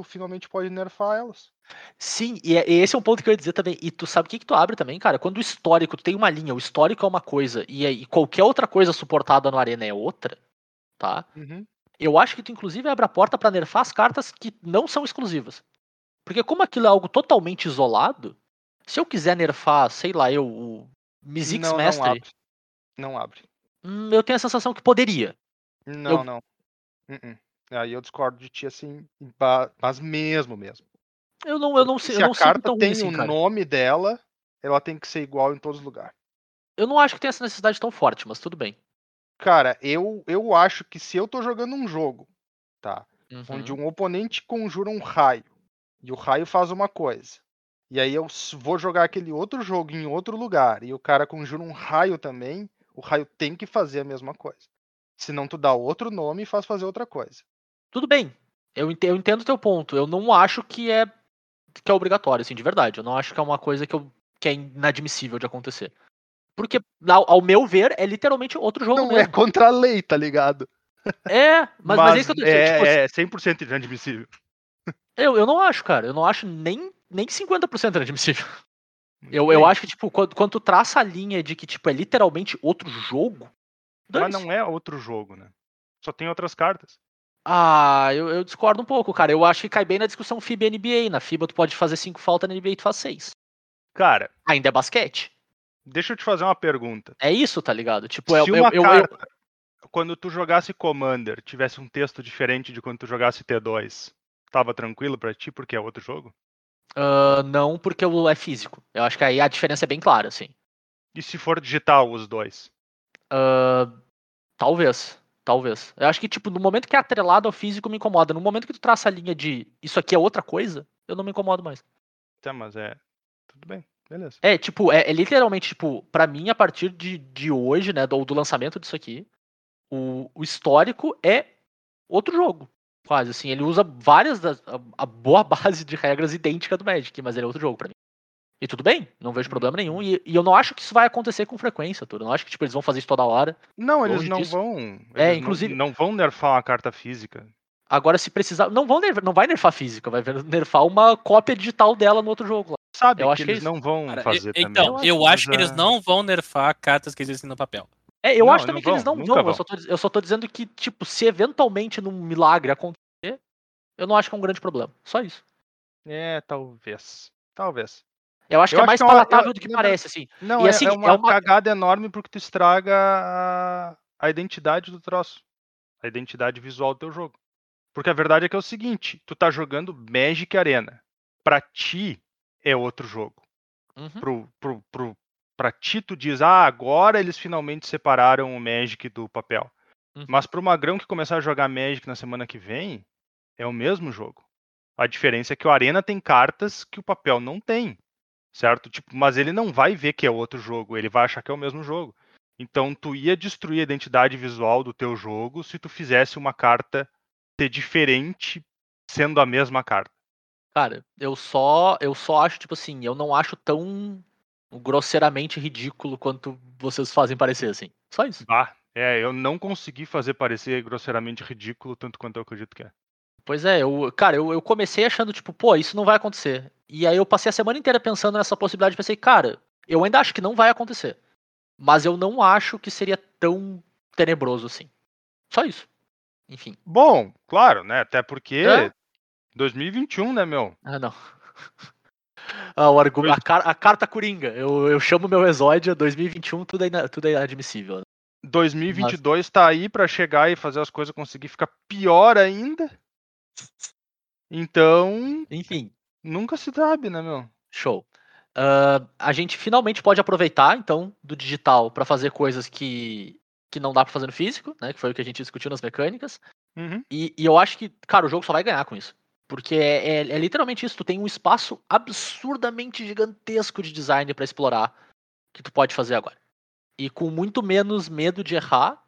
S4: tu finalmente pode nerfar elas.
S2: Sim, e é- esse é um ponto que eu ia dizer também. E tu sabe o que, que tu abre também, cara? Quando o histórico, tu tem uma linha, o histórico é uma coisa, e, qualquer outra coisa suportada no Arena é outra, tá?
S4: Uhum.
S2: Eu acho que tu, inclusive, abre a porta pra nerfar as cartas que não são exclusivas. Porque como aquilo é algo totalmente isolado, se eu quiser nerfar, sei lá, eu, o Mizzix
S4: não, não
S2: Mestre,
S4: abre. Não abre.
S2: hum, eu tenho a sensação que poderia.
S4: Não,
S2: Eu-
S4: não. Uh-uh. Aí eu discordo de ti assim, mas mesmo mesmo.
S2: Eu não, eu não,
S4: Se
S2: sei- eu
S4: a
S2: não sinto
S4: carta
S2: ruim
S4: tem
S2: assim,
S4: o
S2: cara.
S4: nome dela, ela tem que ser igual em todos os lugares.
S2: Eu não acho que tenha essa necessidade tão forte, mas tudo bem.
S4: Cara, eu, eu acho que se eu tô jogando um jogo, tá?
S2: Uhum.
S4: Onde um oponente conjura um raio e o raio faz uma coisa. E aí eu vou jogar aquele outro jogo em outro lugar e o cara conjura um raio também, o raio tem que fazer a mesma coisa. Senão tu dá outro nome e faz fazer outra coisa.
S2: Tudo bem. Eu ente- eu entendo o teu ponto. Eu não acho que é que é obrigatório, assim, de verdade. Eu não acho que é uma coisa que, eu, que é inadmissível de acontecer. Porque, ao, ao meu ver, é literalmente outro jogo
S4: Não é
S2: mesmo.
S4: contra a lei, tá ligado?
S2: É, mas, mas, é isso que eu tô dizendo. tipo,
S4: é 100% inadmissível.
S2: eu, eu não acho, cara. Eu não acho nem, nem 50% inadmissível. Eu, eu acho que, tipo, quando, quando tu traça a linha de que, tipo, é literalmente outro jogo.
S5: Mas não é outro jogo, né? Só tem outras cartas.
S2: Ah, eu, eu discordo um pouco, cara. Eu acho que cai bem na discussão FIBA e NBA. Na FIBA tu pode fazer cinco faltas, na NBA tu faz seis.
S5: Cara,
S2: Ainda é basquete.
S5: deixa eu te fazer uma pergunta.
S2: É isso, tá ligado? Tipo, eu,
S5: Se
S2: eu,
S5: uma
S2: eu- eu-
S5: carta, quando tu jogasse Commander, tivesse um texto diferente de quando tu jogasse T2, tava tranquilo pra ti porque é outro jogo?
S2: ah, não porque o é físico. Eu acho que aí a diferença é bem clara, assim.
S5: E se for digital os dois?
S2: Ah, talvez. Talvez. Eu acho que, tipo, no momento que é atrelado ao físico, me incomoda. No momento que tu traça a linha de isso aqui é outra coisa, eu não me incomodo mais.
S5: Tá, mas é. Tudo bem, beleza.
S2: É, tipo, é, é literalmente, tipo, pra mim, a partir de, de hoje, né, do, do lançamento disso aqui, o, o histórico é outro jogo. Quase, assim, ele usa várias das. A, a boa base de regras idêntica do Magic, mas ele é outro jogo pra mim. E tudo bem, não vejo problema nenhum. E, e eu não acho que isso vai acontecer com frequência, tudo. Eu não acho que, tipo, eles vão fazer isso toda hora.
S5: Não, eles não
S2: disso.
S5: vão. Eles
S2: É,
S5: não-
S2: inclusive-
S5: Não, vão nerfar uma carta física.
S2: Agora, se precisar. Não, vão nerf- não vai nerfar física, vai nerfar uma cópia digital dela no outro jogo lá.
S5: Sabe
S2: Eu
S5: que
S2: acho que é
S5: eles
S2: isso.
S5: não vão
S3: Cara,
S5: fazer
S3: e-
S5: também.
S3: então, eu acho que eles não vão nerfar cartas que existem no papel.
S2: É, eu
S5: Não,
S2: acho
S5: não
S2: também que eles não vão.
S5: vão.
S2: Eu só, tô, eu só tô dizendo que, tipo, se eventualmente num milagre acontecer, eu não acho que é um grande problema. Só isso.
S5: É, talvez. Talvez.
S2: Eu acho
S5: Eu
S2: que é
S5: acho
S2: mais
S5: que é uma-
S2: palatável do que parece, assim.
S5: Não,
S2: E
S5: é,
S2: assim,
S5: é
S2: é
S5: uma,
S2: uma-
S5: cagada enorme porque tu estraga a, a identidade do troço. A identidade visual do teu jogo. Porque a verdade é que é o seguinte, tu tá jogando Magic Arena. Pra ti é outro jogo.
S2: Uhum.
S5: Pro, pro, pro, pra ti tu diz, ah, agora eles finalmente separaram o Magic do papel.
S2: Uhum.
S5: Mas pro Magrão que começar a jogar Magic na semana que vem, é o mesmo jogo. A diferença é que o Arena tem cartas que o papel não tem. Certo? Tipo, mas ele não vai ver que é outro jogo, ele vai achar que é o mesmo jogo. Então tu ia destruir a identidade visual do teu jogo se tu fizesse uma carta ser diferente sendo a mesma carta.
S2: Cara, eu só, eu só acho, tipo assim, eu não acho tão grosseiramente ridículo quanto vocês fazem parecer, assim. Só isso.
S5: Bah, é, eu não consegui fazer parecer grosseiramente ridículo tanto quanto eu acredito que é.
S2: Pois é, eu, cara, eu, eu comecei achando, tipo, pô, isso não vai acontecer. E aí eu passei a semana inteira pensando nessa possibilidade e pensei, cara, eu ainda acho que não vai acontecer. Mas eu não acho que seria tão tenebroso assim. Só isso. Enfim.
S5: Bom, claro, né? Até porque
S2: É?
S5: 2021, né, meu?
S2: Ah, não. Ah, o argu- a, car- a carta coringa. Eu, eu chamo meu Exódia 2021, tudo é, tudo é admissível. né?
S4: 2022 tá aí pra chegar e fazer as coisas conseguir ficar pior ainda. Então,
S2: Enfim,
S4: nunca se sabe, né, meu?
S2: show. Ah, a gente finalmente pode aproveitar, então, do digital para fazer coisas que, que não dá para fazer no físico, né? Que foi o que a gente discutiu nas mecânicas.
S4: Uhum.
S2: E, e eu acho que, cara, o jogo só vai ganhar com isso. Porque é, é- é literalmente isso. Tu tem um espaço absurdamente gigantesco de design para explorar que tu pode fazer agora. E com muito menos medo de errar,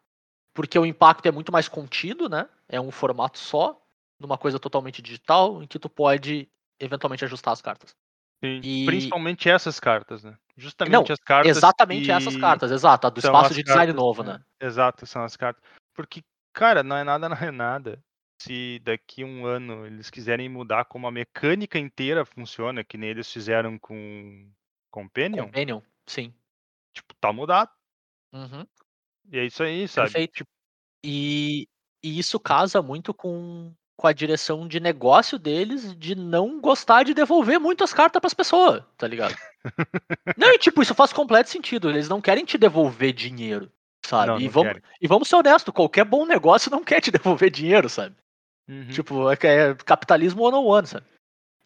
S2: porque o impacto é muito mais contido, né? É um formato só, numa coisa totalmente digital, em que tu pode eventualmente ajustar as cartas.
S4: Sim.
S2: E-
S4: Principalmente essas cartas, né? Justamente
S2: Não,
S4: as cartas.
S2: Exatamente essas
S4: que
S2: cartas, exato. A do espaço de design
S4: cartas,
S2: novo,
S4: é,
S2: né?
S4: Exato, são as cartas. Porque, cara, não é nada, não é nada. Se daqui um ano eles quiserem mudar como a mecânica inteira funciona, que nem eles fizeram com Companion,
S2: Companion, sim.
S4: tipo, tá mudado.
S2: Uhum.
S4: E é isso aí, sabe?
S2: Perfeito.
S4: Tipo,
S2: E, e isso casa muito com, com a direção de negócio deles de não gostar de devolver muitas cartas pras pessoas, tá ligado? não, e tipo, isso faz completo sentido. Eles não querem te devolver dinheiro, sabe?
S4: não,
S2: e,
S4: não
S2: vamos,
S4: querem.
S2: e vamos ser honestos, qualquer bom negócio não quer te devolver dinheiro, sabe?
S4: Uhum.
S2: Tipo, é, é capitalismo one on one, sabe?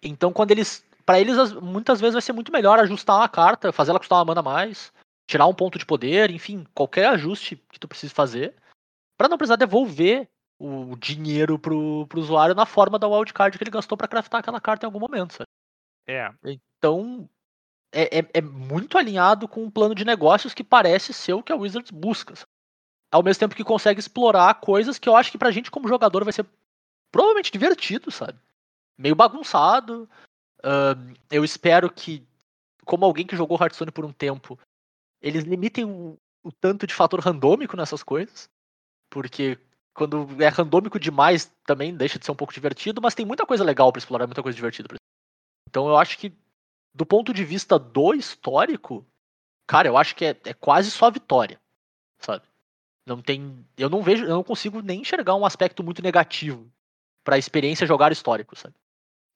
S2: Então, quando eles. Pra eles, as- muitas vezes vai ser muito melhor ajustar uma carta, fazer ela custar uma mana a mais, tirar um ponto de poder, enfim, qualquer ajuste que tu precise fazer, pra não precisar devolver o dinheiro pro, pro usuário na forma da wildcard que ele gastou pra craftar aquela carta em algum momento, sabe?
S4: É,
S2: Então, é, é, é muito alinhado com um plano de negócios que parece ser o que a Wizards busca. sabe? Ao mesmo tempo que consegue explorar coisas que eu acho que pra gente como jogador vai ser provavelmente divertido, sabe? Meio bagunçado. Ahn, eu espero que, como alguém que jogou Hearthstone por um tempo, eles limitem o, o tanto de fator randômico nessas coisas. Porque quando é randômico demais também deixa de ser um pouco divertido, mas tem muita coisa legal pra explorar, muita coisa divertida pra então eu acho que, do ponto de vista do histórico, cara, eu acho que é, é quase só vitória, sabe? Não tem, eu não vejo, eu não consigo nem enxergar um aspecto muito negativo pra experiência jogar histórico, sabe?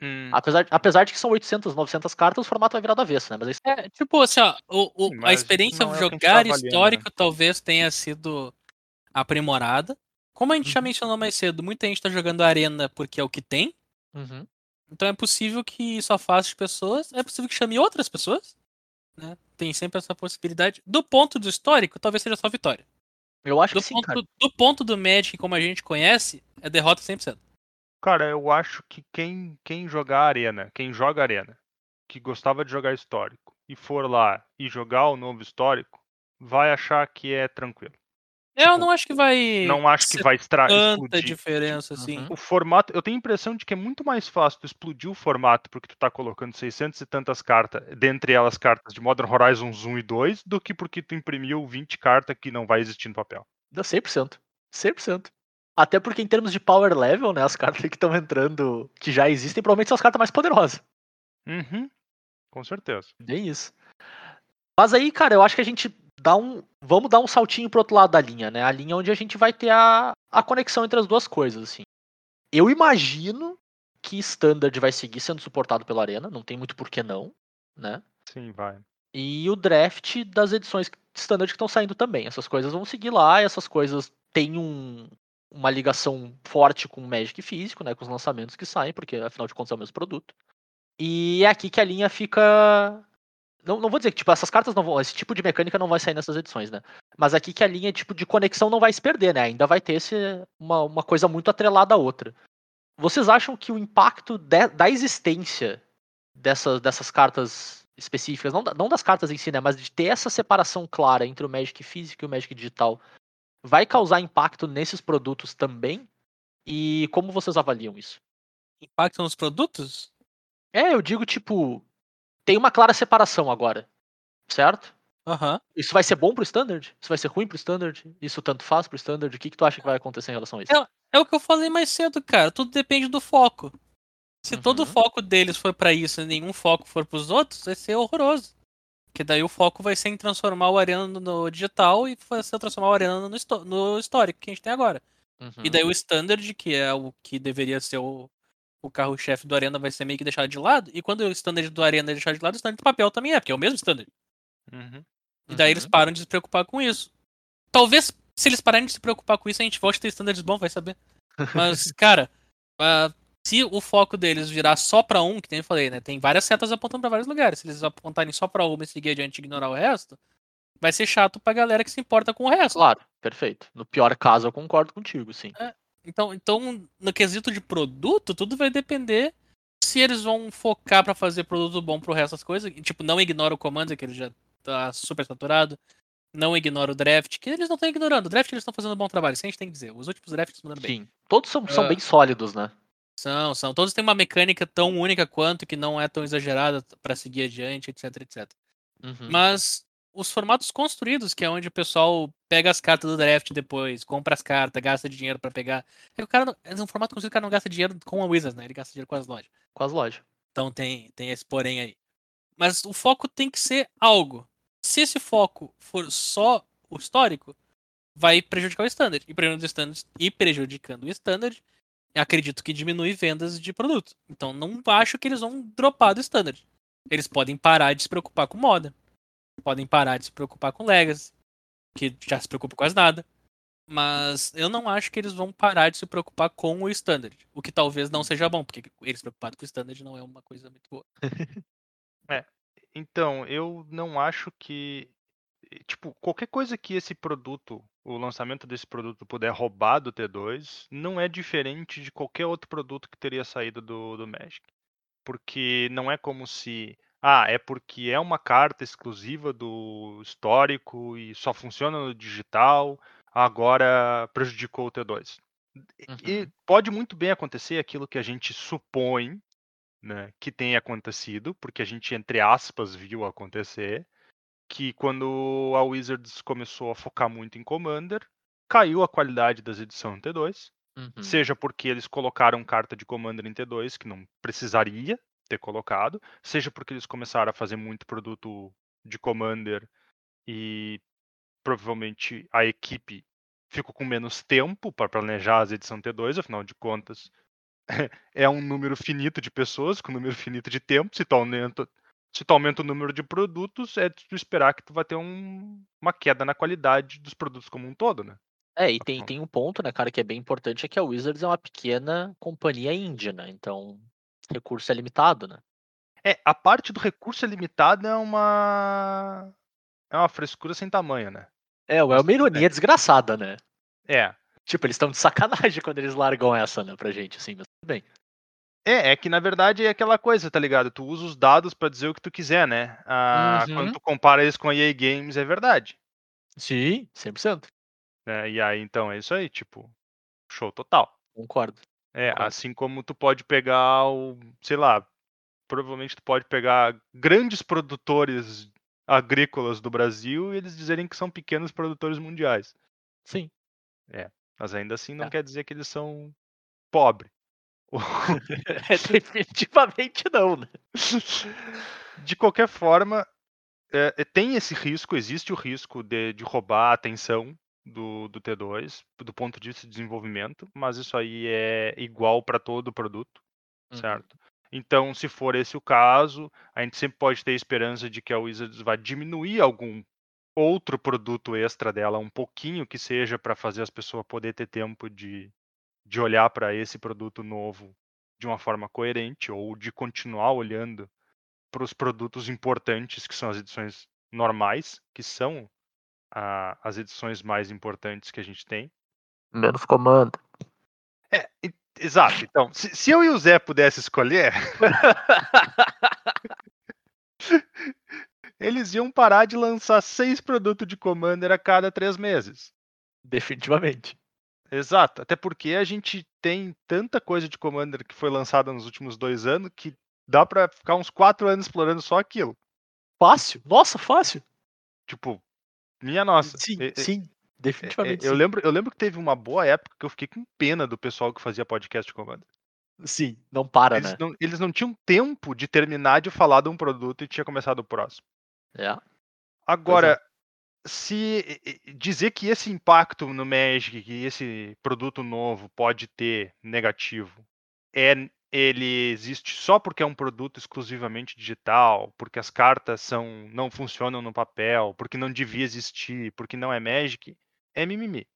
S4: hum,
S2: Apesar, apesar de que são 800, 900 cartas, o formato vai virar do avesso, né? Mas isso,
S3: É, tipo assim, ó, o, o- a experiência de
S4: é a
S3: jogar
S4: avaliando,
S3: histórico
S4: né?
S3: talvez tenha sido aprimorada. Como a gente já
S2: Uhum.
S3: mencionou mais cedo, muita gente tá jogando arena porque é o que tem.
S2: Uhum.
S3: Então é possível que isso afaste pessoas, é possível que chame outras pessoas. Né? Tem sempre essa possibilidade. Do ponto do histórico, talvez seja só vitória.
S2: eu acho
S3: Do
S2: que sim,
S3: ponto,
S2: cara.
S3: do ponto do Magic, como a gente conhece, é derrota 100%.
S4: Cara, eu acho que quem, quem jogar arena, quem joga arena, que gostava de jogar histórico e for lá e jogar o novo histórico, vai achar que é tranquilo.
S3: Eu
S4: Tipo,
S3: não acho que vai
S4: Não acho que vai estra
S3: tanta
S4: explodir.
S3: diferença assim.
S2: Uhum.
S4: O formato, eu tenho a impressão de que é muito mais fácil tu explodir o formato porque tu tá colocando 600 e tantas cartas, dentre elas cartas de Modern Horizons 1 e 2, do que porque tu imprimiu 20 cartas que não vai existir no papel.
S2: Dá 100%. 100%. Até porque em termos de power level, né, as cartas que estão entrando, que já existem, provavelmente são as cartas mais poderosas.
S4: Uhum. Com certeza.
S2: Bem isso. Mas aí, cara, eu acho que a gente dá um. Vamos dar um saltinho pro outro lado da linha, né? A linha onde a gente vai ter a, a conexão entre as duas coisas, assim. Eu imagino que Standard vai seguir sendo suportado pela Arena, não tem muito por que não, né?
S4: Sim, vai.
S2: E o draft das edições Standard que estão saindo também. Essas coisas vão seguir lá, essas coisas têm um, uma ligação forte com o Magic físico, né? Com os lançamentos que saem, porque afinal de contas é o mesmo produto. E é aqui que a linha fica. Não, não vou dizer que tipo, essas cartas não vão. Esse tipo de mecânica não vai sair nessas edições, né? Mas aqui que a linha tipo, de conexão não vai se perder, né? Ainda vai ter esse, uma, uma coisa muito atrelada à outra. Vocês acham que o impacto de- da existência dessas, dessas cartas específicas, não, não das cartas em si, né? Mas de ter essa separação clara entre o Magic físico e o Magic digital, vai causar impacto nesses produtos também? E como vocês avaliam isso?
S3: Impacto nos produtos?
S2: É, eu digo, tipo, tem uma clara separação agora, certo?
S3: Aham.
S2: Isso vai ser bom pro Standard? Isso vai ser ruim pro Standard? Isso tanto faz pro Standard? O que, que tu acha que vai acontecer em relação a isso?
S3: É o que eu falei mais cedo, cara. Tudo depende do foco. Se todo o
S2: Uhum.
S3: foco deles for pra isso e nenhum foco for pros outros, vai ser horroroso. Porque daí o foco vai ser em transformar o Arena no- digital e vai ser transformar o Arena no, no histórico que a gente tem agora.
S2: Uhum.
S3: E daí o Standard, que é o que deveria ser o, o carro-chefe do Arena vai ser meio que deixado de lado, e quando o standard do Arena é deixado de lado, o standard do papel também é, porque é o mesmo standard.
S4: Uhum.
S3: E daí eles
S2: Uhum.
S3: param de se preocupar com isso. Talvez, se eles pararem de se preocupar com isso, a gente volte a ter standards bons, vai saber. Mas, cara, ah, se o foco deles virar só pra um, que nem eu falei, né? Tem várias setas apontando pra vários lugares. Se eles apontarem só pra uma e seguir adiante e ignorar o resto, vai ser chato pra galera que se importa com o resto.
S2: Claro, perfeito. No pior caso, eu concordo contigo, sim.
S3: Então, então, no quesito de produto, tudo vai depender se eles vão focar pra fazer produto bom pro resto das coisas. Tipo, não ignora o Commander, que ele já tá super saturado. Não ignora o draft, que eles não estão ignorando. O draft eles estão fazendo um bom trabalho, isso a gente tem que dizer. Os últimos drafts mandando bem.
S2: Sim. Todos são, são
S3: Ah.
S2: bem sólidos, né?
S3: São, são. Todos têm uma mecânica tão única quanto que não é tão exagerada pra seguir adiante, etc, etc.
S2: Uhum.
S3: Mas os formatos construídos, que é onde o pessoal pega as cartas do draft depois, compra as cartas, gasta dinheiro pra pegar. É que o cara não, é um formato construído, o cara não gasta dinheiro com a Wizards, né? Ele gasta dinheiro com as lojas.
S2: Com as lojas.
S3: Então tem, tem esse porém aí. Mas o foco tem que ser algo. Se esse foco for só o histórico, vai prejudicar o standard. E prejudicando o standard, e prejudicando o standard, acredito que diminui vendas de produto. Então não acho que eles vão dropar do standard. Eles podem parar de se preocupar com moda. Podem parar de se preocupar com Legacy, que já se preocupa quase nada. Mas eu não acho que eles vão parar de se preocupar com o standard. O que talvez não seja bom, porque eles preocupados com o standard não é uma coisa muito boa.
S4: Então, eu não acho que. Tipo, qualquer coisa que esse produto, o lançamento desse produto puder roubar do T2, não é diferente de qualquer outro produto que teria saído do, do Magic. Porque não é como se. Ah, é porque é uma carta exclusiva do histórico e só funciona no digital, agora prejudicou o T2. E
S2: Uhum.
S4: pode muito bem acontecer aquilo que a gente supõe né, que tenha acontecido, porque a gente, entre aspas, viu acontecer, que quando a Wizards começou a focar muito em Commander, caiu a qualidade das edições T2,
S2: Uhum.
S4: seja porque eles colocaram carta de Commander em T2 que não precisaria ter colocado, seja porque eles começaram a fazer muito produto de Commander e provavelmente a equipe ficou com menos tempo para planejar as edições T2, afinal de contas, é um número finito de pessoas com um número finito de tempo. Se tu aumenta, se tu aumenta o número de produtos, é de tu esperar que tu vai ter um- uma queda na qualidade dos produtos como um todo, né?
S2: É, e tem, tem um ponto, né, cara, que é bem importante, é que a Wizards é uma pequena companhia indie, né? Então, recurso é limitado, né?
S4: É, a parte do recurso ilimitado é uma é uma frescura sem tamanho, né?
S2: É, é uma ironia desgraçada, né?
S4: É.
S2: Tipo, eles estão de sacanagem quando eles largam essa, né, pra gente, assim, mas tudo bem.
S4: É, é que na verdade é aquela coisa, tá ligado? Tu usa os dados pra dizer o que tu quiser, né? Ah,
S2: Uhum.
S4: Quando tu compara isso com a EA Games, é verdade.
S2: Sim, 100%.
S4: Né? E aí, então, é isso aí, tipo, show total.
S2: Concordo.
S4: É, assim como tu pode pegar o, sei lá, provavelmente tu pode pegar grandes produtores agrícolas do Brasil e eles dizerem que são pequenos produtores mundiais.
S2: Sim.
S4: Mas ainda assim não
S2: É.
S4: quer dizer que eles são pobres.
S2: É, definitivamente não, né?
S4: De qualquer forma, é, é, tem esse risco, existe o risco de, de roubar a atenção do, do T2, do ponto de vista de desenvolvimento, mas isso aí é igual para todo produto,
S2: Uhum.
S4: certo? Então, se for esse o caso, a gente sempre pode ter esperança de que a Wizards vai diminuir algum outro produto extra dela, um pouquinho que seja para fazer as pessoas poder ter tempo de, de olhar para esse produto novo de uma forma coerente ou de continuar olhando para os produtos importantes que são as edições normais, que são a- as edições mais importantes que a gente tem.
S2: Menos comando.
S4: É, e- exato. Então, se, se eu e o Zé pudesse escolher, eles iam parar de lançar seis produtos de Commander a cada três meses.
S2: Definitivamente.
S4: Exato, até porque a gente tem tanta coisa de Commander que foi lançada nos últimos dois anos que dá pra ficar uns quatro anos explorando só aquilo.
S2: Fácil. Nossa, fácil.
S4: Tipo, minha nossa.
S2: sim, sim.
S4: é-
S2: Definitivamente
S4: é, eu,
S2: sim.
S4: lembro, eu lembro que teve uma boa época que eu fiquei com pena do pessoal que fazia podcast de Commander.
S2: Sim, não para,
S4: Eles
S2: né?
S4: não, eles não tinham tempo de terminar de falar de um produto e tinha começado o próximo.
S2: É.
S4: Agora, se e- e- dizer que esse impacto no Magic, que esse produto novo pode ter negativo, é ele existe só porque é um produto exclusivamente digital, porque as cartas são não funcionam no papel, porque não devia existir, porque não é Magic, é mimimi.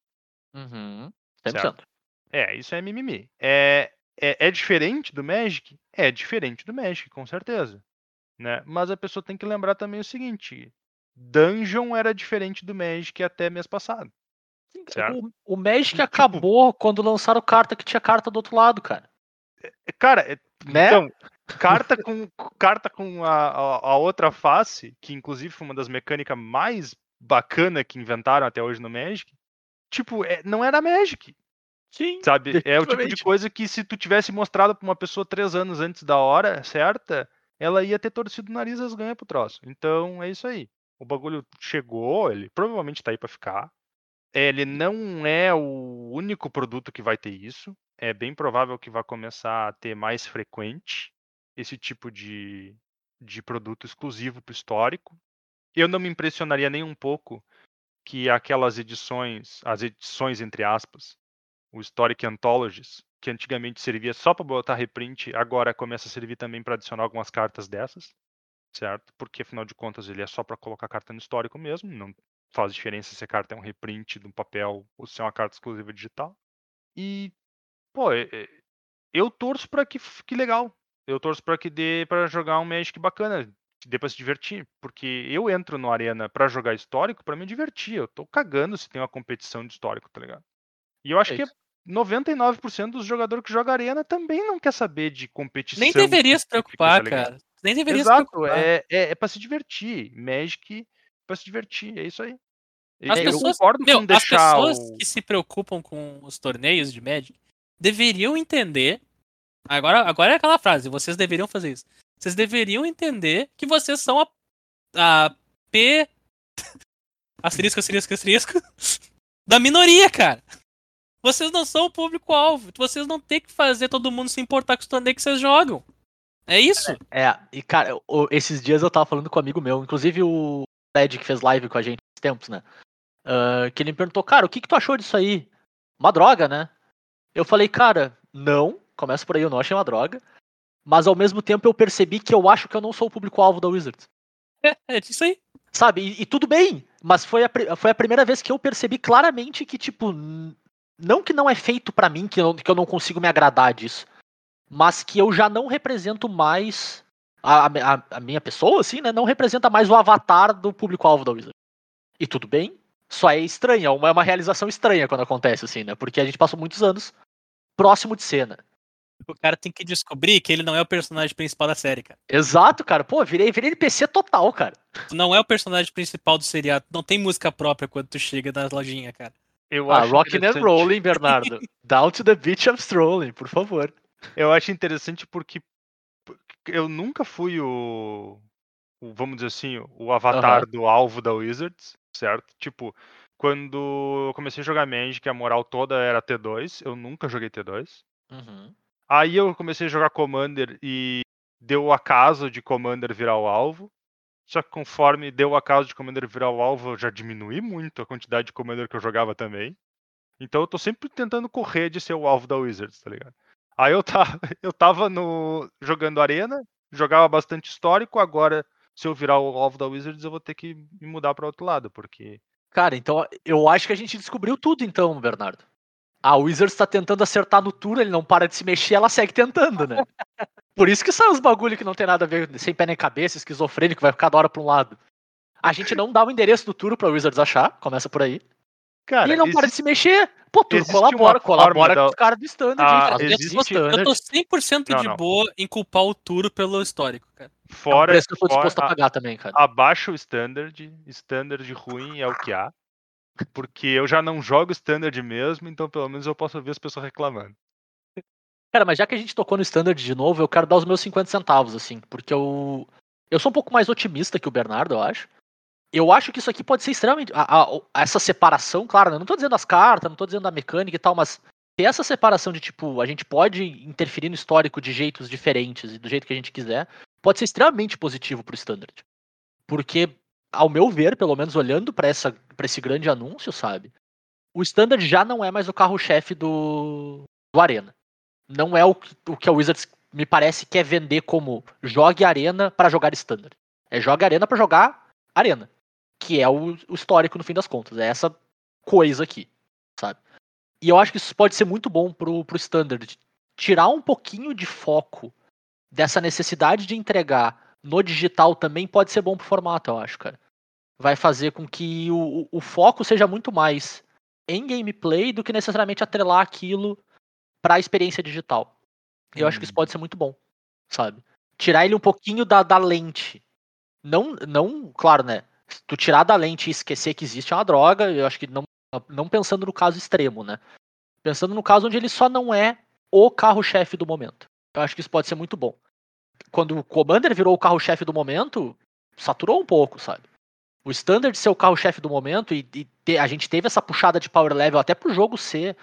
S2: Uhum.
S4: Certo.
S2: 100%.
S4: É, isso é mimimi. É, é, é diferente do Magic? É diferente do Magic, com certeza. Né? Mas a pessoa tem que lembrar também o seguinte: Dungeon era diferente do Magic até mês passado.
S2: O, o Magic
S4: Tipo-
S2: acabou quando lançaram carta que tinha carta do outro lado, cara.
S4: Cara, é-
S2: Né?
S4: então, carta com, carta com a, a, outra face, que inclusive foi uma das mecânicas mais bacana que inventaram até hoje no Magic, tipo, é- não era Magic.
S2: Sim.
S4: Sabe? É o tipo de coisa que se tu tivesse mostrado pra uma pessoa três anos antes da hora certa, ela ia ter torcido o nariz as ganhas pro troço. Então é isso aí. O bagulho chegou, ele provavelmente tá aí pra ficar. Ele não é o único produto que vai ter isso. É bem provável que vai começar a ter mais frequente esse tipo de, de produto exclusivo pro histórico. Eu não me impressionaria nem um pouco que aquelas edições, as edições entre aspas, o Historic Anthologies, que antigamente servia só para botar reprint, agora começa a servir também para adicionar algumas cartas dessas, certo? Porque afinal de contas ele é só para colocar carta no histórico mesmo, não faz diferença se a carta é um reprint de um papel ou se é uma carta exclusiva digital. E, pô, é- é- eu torço para que fique legal. Eu torço para que dê para jogar um Magic bacana, que dê para se divertir, porque eu entro no Arena para jogar histórico para me divertir. Eu tô cagando se tem uma competição de histórico, tá ligado? E eu acho
S2: É
S4: que
S2: isso.
S4: 99% dos jogadores que jogam Arena também não quer saber de competição.
S3: Nem deveria se preocupar,
S4: tá
S3: cara. Nem deveria se
S4: Exato,
S3: preocupar.
S4: é, é, é para se divertir. Magic para se divertir, é isso aí.
S3: As
S4: eu
S3: pessoas-
S4: concordo
S3: Meu,
S4: com
S3: as
S4: deixar
S3: pessoas
S4: o...
S3: que se preocupam com os torneios de Magic deveriam entender. Agora, agora é aquela frase, vocês deveriam fazer isso. Vocês deveriam entender que vocês são a, a P. Asterisco, asterisco, asterisco. Da minoria, cara. Vocês não são o público-alvo. Vocês não tem que fazer todo mundo se importar com os torneios que vocês jogam. É isso.
S2: É, e cara, esses dias eu tava falando com um amigo meu, inclusive o Ted que fez live com a gente esses tempos, né? Ah, que ele me perguntou, cara, o que, que tu achou disso aí? Uma droga, né? Eu falei, cara, não, começa por aí, eu não achei uma droga. Mas ao mesmo tempo eu percebi que eu acho que eu não sou o público-alvo da Wizards.
S3: É, é isso aí.
S2: Sabe? E, e tudo bem, mas foi a, foi a primeira vez que eu percebi claramente que, tipo, não que não é feito pra mim, que eu, que eu não consigo me agradar disso, mas que eu já não represento mais a, a- a minha pessoa, assim, né? Não representa mais o avatar do público-alvo da Wizard. E tudo bem, só é estranha, é uma, é uma realização estranha quando acontece, assim, né? Porque a gente passou muitos anos próximo de cena.
S3: O cara tem que descobrir que ele não é o personagem principal da série, cara.
S2: Exato, cara. Pô, virei, virei NPC total, cara.
S3: Tu não é o personagem principal do seriado. Não tem música própria quando tu chega nas lojinhas, cara.
S4: Eu
S2: Ah, rockin' and rolling, Bernardo. Down to the beach I'm strolling, por favor.
S4: Eu acho interessante porque eu nunca fui o, o, vamos dizer assim, o avatar do alvo da Wizards, certo? Tipo, quando eu comecei a jogar Magic, a moral toda era T2, eu nunca joguei T2.
S2: Uhum.
S4: Aí eu comecei a jogar Commander e deu o acaso de Commander virar o alvo. Só que conforme deu o acaso de Commander virar o alvo, eu já diminui muito a quantidade de Commander que eu jogava também. Então eu tô sempre tentando correr de ser o alvo da Wizards, tá ligado? Aí eu tava, eu tava no, jogando Arena, jogava bastante histórico, agora se eu virar o alvo da Wizards eu vou ter que me mudar para outro lado, porque
S2: Cara, então eu acho que a gente descobriu tudo, então, Bernardo. A Wizards tá tentando acertar no turno, ele não para de se mexer, ela segue tentando, né? Por isso que são os bagulho que não tem nada a ver, sem pé nem cabeça, esquizofrênico, vai ficar da hora pra um lado. A gente não dá o endereço do turno pra Wizards achar, começa por aí.
S4: cara,
S2: e ele não para de
S4: existe-
S2: se mexer. Pô,
S4: existe
S2: colabora, colabora com os caras do standard,
S4: Ah, existe-.
S3: Eu tô 100%
S4: Não,
S3: de
S4: não.
S3: boa em culpar o Turo pelo histórico, cara.
S2: É um
S4: fora,
S2: preço que eu tô
S4: fora-
S2: disposto a pagar também, cara.
S4: abaixo o standard, standard ruim é o que há. Porque eu já não jogo standard mesmo, então pelo menos eu posso ouvir as pessoas reclamando.
S2: Cara, mas já que a gente tocou no standard de novo, eu quero dar os meus 50 centavos, assim, porque eu. Eu sou um pouco mais otimista que o Bernardo, eu acho. Eu acho que isso aqui pode ser extremamente. a- a- essa separação, claro, né? Não tô dizendo as cartas, não tô dizendo a mecânica e tal, mas ter essa separação de tipo, a gente pode interferir no histórico de jeitos diferentes e do jeito que a gente quiser, pode ser extremamente positivo pro standard. Porque, ao meu ver, pelo menos olhando para esse grande anúncio, sabe? O standard já não é mais o carro-chefe do, do Arena não é o o que a Wizards me parece que é vender como jogue arena para jogar standard. É jogue arena para jogar arena, que é o, o histórico no fim das contas. É essa coisa aqui, sabe? E eu acho que isso pode ser muito bom pro, pro standard. Tirar um pouquinho de foco dessa necessidade de entregar no digital também pode ser bom pro formato, eu acho, cara. Vai fazer com que o, o foco seja muito mais em gameplay do que necessariamente atrelar aquilo para a experiência digital. Eu acho que isso pode ser muito bom, sabe? Tirar ele um pouquinho da, da lente. Não, não, claro, né? Tu tirar da lente e esquecer que existe é uma droga, eu acho que não, não pensando no caso extremo, né? Pensando no caso onde ele só não é o carro-chefe do momento. Eu acho que isso pode ser muito bom. Quando o Commander virou o carro-chefe do momento, saturou um pouco, sabe? O Standard ser o carro-chefe do momento e, e ter- a gente teve essa puxada de power level até pro jogo ser,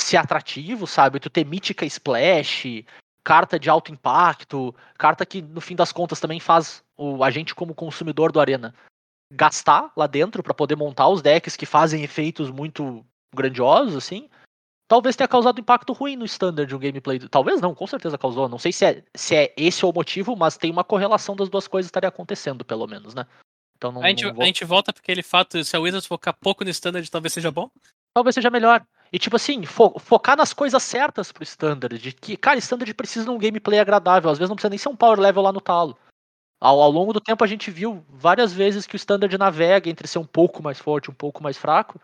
S2: ser atrativo, sabe? Tu ter mítica splash, carta de alto impacto, carta que no fim das contas também faz o, a gente como consumidor do Arena gastar lá dentro para poder montar os decks que fazem efeitos muito grandiosos, assim. Talvez tenha causado impacto ruim no standard de um gameplay. Talvez não, com certeza causou. Não sei se é, se é esse o motivo, mas tem uma correlação das duas coisas estaria acontecendo, pelo menos, né? Então não,
S3: A gente,
S2: vou-
S3: a gente volta pra aquele fato, se a Wizards focar pouco no standard, talvez seja bom.
S2: talvez seja melhor. E tipo assim, fo- focar nas coisas certas pro standard. De que, cara, standard precisa de um gameplay agradável. Às vezes não precisa nem ser um power level lá no talo. Ao, ao longo do tempo a gente viu várias vezes que o standard navega entre ser um pouco mais forte, um pouco mais fraco.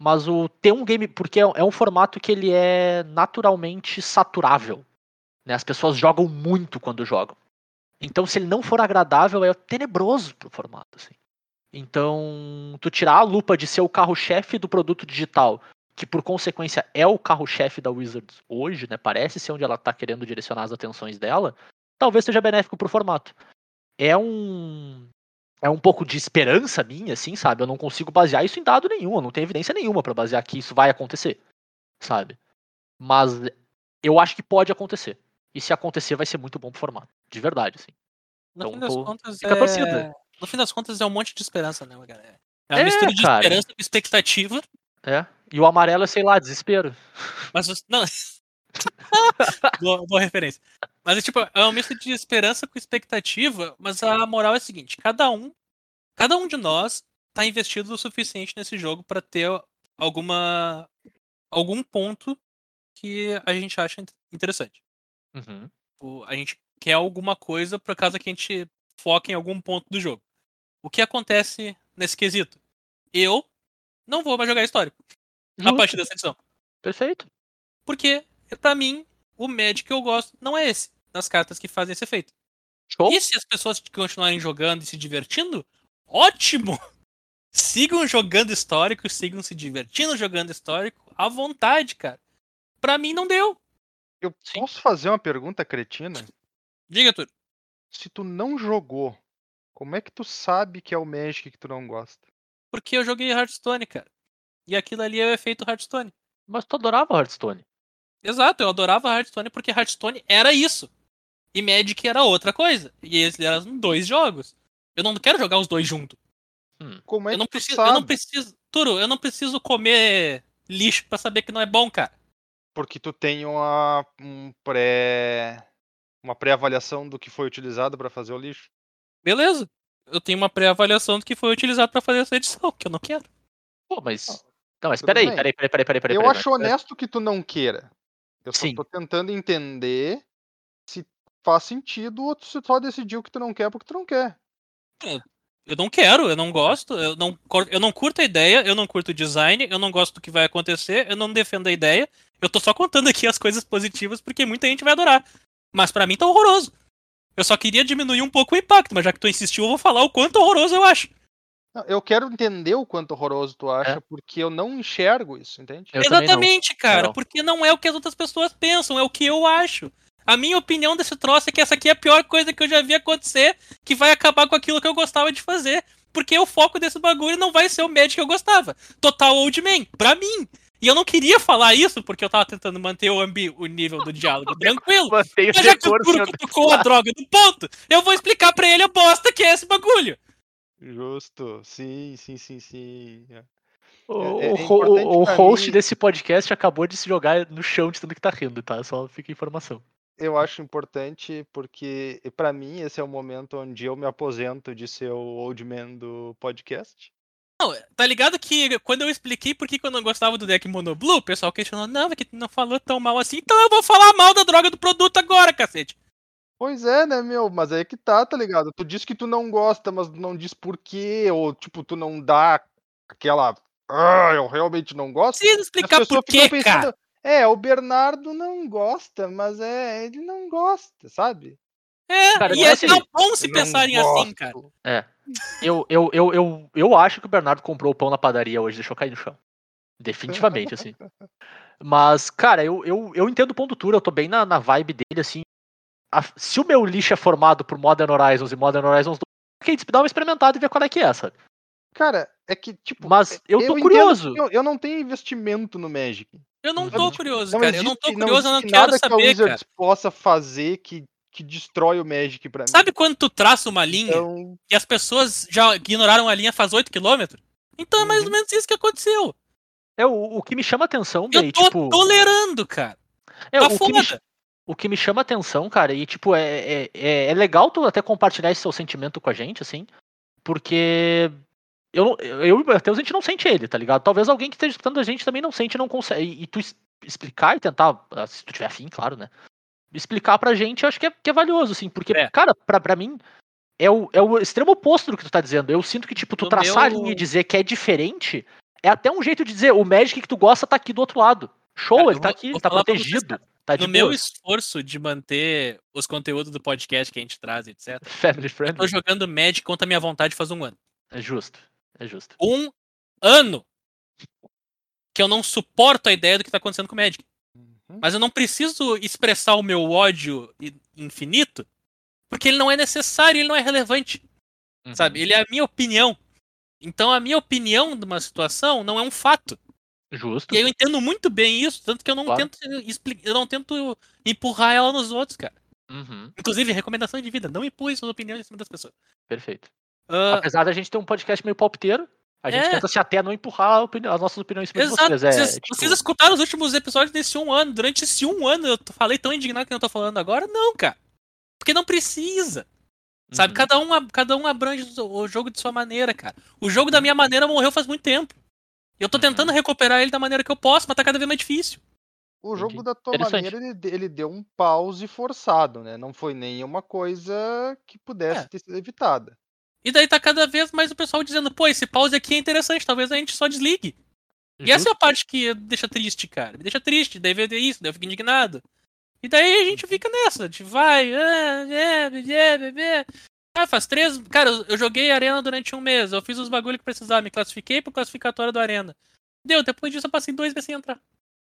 S2: Mas o ter um game. Porque é, é um formato que ele é naturalmente saturável. Né? As pessoas jogam muito quando jogam. Então, se ele não for agradável, é tenebroso pro formato. Assim. Então, tu tirar a lupa de ser o carro-chefe do produto digital, que por consequência é o carro-chefe da Wizards hoje, né? Parece ser onde ela tá querendo direcionar as atenções dela, talvez seja benéfico pro formato. É um é um pouco de esperança minha, assim, sabe? Eu não consigo basear isso em dado nenhum, eu não tenho evidência nenhuma pra basear que isso vai acontecer, sabe? Mas eu acho que pode acontecer. E se acontecer, vai ser muito bom pro formato. De verdade, assim.
S3: No
S2: Então,
S3: fim das
S2: tô-
S3: contas,
S2: fica
S3: é...
S2: torcida.
S3: No fim das contas, é um monte de esperança, né, galera? É uma
S2: É,
S3: mistura de
S2: cara.
S3: esperança com expectativa,
S2: É. E o amarelo é, sei lá, desespero.
S3: mas. Não. boa, boa referência. Mas é tipo, é um misto de esperança com expectativa, mas a moral é a seguinte: cada um, cada um de nós tá investido o suficiente nesse jogo pra ter alguma algum ponto que a gente acha in- interessante.
S2: Uhum.
S3: A gente quer alguma coisa por causa que a gente foca em algum ponto do jogo. O que acontece nesse quesito? Eu não vou mais jogar histórico a
S2: Justo.
S3: partir dessa edição.
S2: Perfeito.
S3: Porque, pra mim, o Magic que eu gosto não é esse, das cartas que fazem esse efeito.
S2: Show.
S3: E se as pessoas continuarem jogando e se divertindo, ótimo! Sigam jogando histórico, sigam se divertindo jogando histórico, à vontade, cara. Pra mim não deu.
S4: Eu
S2: Sim.
S4: posso fazer uma pergunta cretina?
S3: Diga, tudo.
S4: Se tu não jogou, como é que tu sabe que é o Magic que tu não gosta?
S3: Porque eu joguei Hearthstone, cara. E aquilo ali é o efeito Hearthstone.
S2: Mas tu adorava Hearthstone.
S3: Exato, eu adorava Hearthstone porque Hearthstone era isso. E Magic era outra coisa. E eles eram dois jogos. Eu não quero jogar os dois juntos.
S4: Como é
S3: Eu não,
S4: que tu
S3: preciso,
S4: sabe?
S3: eu não preciso. Turo, eu não preciso comer lixo pra saber que não é bom, cara.
S4: Porque tu tem uma um pré uma pré-avaliação do que foi utilizado para fazer o lixo.
S3: Beleza. Eu tenho uma pré-avaliação do que foi utilizado pra fazer essa edição, que eu não quero.
S2: Pô, mas. Não, mas peraí, peraí, peraí, peraí, peraí, peraí.
S4: eu
S2: peraí,
S4: acho honesto que tu não queira. Eu só
S2: Sim.
S4: tô tentando entender se faz sentido ou tu só decidiu que tu não quer porque tu não quer.
S3: Eu não quero, eu não gosto, eu não, eu não curto a ideia, eu não curto o design, eu não gosto do que vai acontecer, eu não defendo a ideia. Eu tô só contando aqui as coisas positivas porque muita gente vai adorar. Mas pra mim tá horroroso. Eu só queria diminuir um pouco o impacto, mas já que tu insistiu, eu vou falar o quanto horroroso eu acho.
S4: Não, eu quero entender o quanto horroroso tu acha, porque eu não enxergo isso, entende?
S2: Eu.
S3: Exatamente, cara,
S2: Não.
S3: porque não é o que as outras pessoas pensam, é o que eu acho. A minha opinião desse troço é que essa aqui é a pior coisa que eu já vi acontecer, que vai acabar com aquilo que eu gostava de fazer. Porque o foco desse bagulho não vai ser o Magic que eu gostava. Total Old Man, pra mim. E eu não queria falar isso porque eu tava tentando manter o, ambi o nível do diálogo tranquilo. Mas já que o Turco tocou a droga do ponto, eu vou explicar pra ele a bosta que é esse bagulho.
S4: Justo, sim, sim, sim, sim. É.
S2: O,
S4: É- é
S2: o o host
S4: mim-
S2: desse podcast acabou de se jogar no chão de tanto que tá rindo, tá? Só fica a informação.
S4: eu acho importante porque, pra mim, esse é o momento onde eu me aposento de ser o old man do podcast.
S3: Não, tá ligado que quando eu expliquei por que que eu não gostava do deck Monoblue, o pessoal questionou, não, é que tu não falou tão mal assim, então eu vou falar mal da droga do produto agora, cacete.
S4: Pois é, né, meu? Mas aí que tá, tá ligado? Tu diz que tu não gosta, mas não diz por quê, ou tipo, tu não dá aquela. Ah, eu realmente não gosto.
S3: Precisa explicar por quê,
S4: ficam
S3: cara.
S4: pensando, É, o Bernardo não gosta, mas é, ele não gosta, sabe?
S3: É,
S2: Cara,
S3: e
S2: não é
S3: é
S2: assim,
S3: tão bom se
S4: Eu não
S3: pensarem assim, cara.
S4: gosto.
S2: Eu, eu, eu, eu, eu acho que o Bernardo comprou o pão na padaria hoje, deixou cair no chão. Definitivamente, assim. Mas, cara, eu, eu, eu entendo o ponto Tura, eu tô bem na, na vibe dele, assim. A- se o meu lixo é formado por Modern Horizons e Modern Horizons 2, ok, dá uma experimentada e ver qual é que é, sabe?
S4: Cara, é que, tipo.
S2: Mas eu tô
S4: entendo
S2: curioso.
S4: Eu, eu não tenho investimento no Magic.
S3: Eu não tô curioso,
S4: Não
S3: cara. Eu não tô
S4: existe-
S3: curioso, eu não
S4: existe
S3: quero
S4: nada que a
S3: saber, cara.
S4: Wizards possa fazer que, que destrói o Magic pra mim.
S3: Sabe quando tu traça uma linha
S4: Então,
S3: e as pessoas já ignoraram a linha faz 8km? Então é mais ou
S4: Uhum.
S3: menos isso que aconteceu.
S2: É, o, o que me chama atenção,
S3: Eu
S2: Bey,
S3: tô
S2: tipo.
S3: tolerando, cara.
S2: é,
S3: tá
S2: o, que me,
S3: foda.
S2: O que me chama atenção, cara, e tipo, é, é, é, é legal tu até compartilhar esse seu sentimento com a gente, assim, porque eu, eu e o Matheus, a gente não sente ele, tá ligado? Talvez alguém que esteja escutando a gente também não sente e não consegue. E, e tu explicar e tentar, ah, se tu tiver afim, claro, né? Explicar pra gente, eu acho que é, que é valioso, assim, porque,
S3: É.
S2: cara, pra, pra mim, é o, é o extremo oposto do que tu tá dizendo. Eu sinto que, tipo, tu
S3: No
S2: traçar
S3: meu-
S2: a linha e dizer que é diferente é até um jeito de dizer o Magic que tu gosta tá aqui do outro lado. Show,
S3: Cara,
S2: ele tá aqui,
S3: vou
S2: tá protegido. Tá
S3: No meu
S2: boa.
S3: esforço de manter os conteúdos do podcast que a gente traz, etc.
S2: Family
S3: Eu tô
S2: friendly.
S3: jogando Magic contra a minha vontade faz um ano.
S2: É justo. É justo.
S3: Um ano que eu não suporto a ideia do que tá acontecendo com o Magic.
S4: Uhum.
S3: Mas eu não preciso expressar o meu ódio infinito, porque ele não é necessário, ele não é relevante,
S2: Uhum.
S3: sabe? Ele é a minha opinião. Então a minha opinião de uma situação não é um fato.
S2: Justo.
S3: E eu entendo muito bem isso, tanto que eu não
S2: Claro.
S3: tento explicar, eu não tento empurrar ela nos outros, cara.
S2: Uhum.
S3: Inclusive, recomendação de vida, não empurre suas opiniões em cima das pessoas.
S2: Perfeito.
S3: Ah,
S2: Apesar da gente ter um podcast meio palpiteiro, a gente
S3: É.
S2: tenta se até não empurrar a opini- as nossas opiniões em cima de
S3: Exato.
S2: vocês. É,
S3: vocês,
S2: tipo,
S3: vocês escutaram os últimos episódios desse um ano. Durante esse um ano eu falei tão indignado que eu tô falando agora? Não, cara. Porque não precisa. Sabe?
S2: uhum.
S3: Cada, um, cada um abrange o o jogo de sua maneira, cara. O jogo da minha maneira morreu faz muito tempo. E eu tô
S2: Uhum.
S3: tentando recuperar ele da maneira que eu posso, mas tá cada vez mais difícil.
S4: o jogo
S2: Entendi.
S4: da tua maneira, ele, ele deu um pause forçado, né? Não foi nenhuma coisa que pudesse
S3: É.
S4: ter sido evitada.
S3: E daí tá cada vez mais o pessoal dizendo, pô, esse pause aqui é interessante, talvez a gente só desligue. E essa é
S2: Justo.
S3: a parte que deixa triste, cara. Me deixa triste, daí vê isso, daí eu fico indignado. E daí a gente fica nessa, a gente vai, ah, é, é, é, é. Ah, faz três. Cara, eu- joguei Arena durante um mês, eu fiz os bagulho que precisava, me classifiquei pro classificatório do Arena. Deu, depois disso eu passei dois meses sem entrar.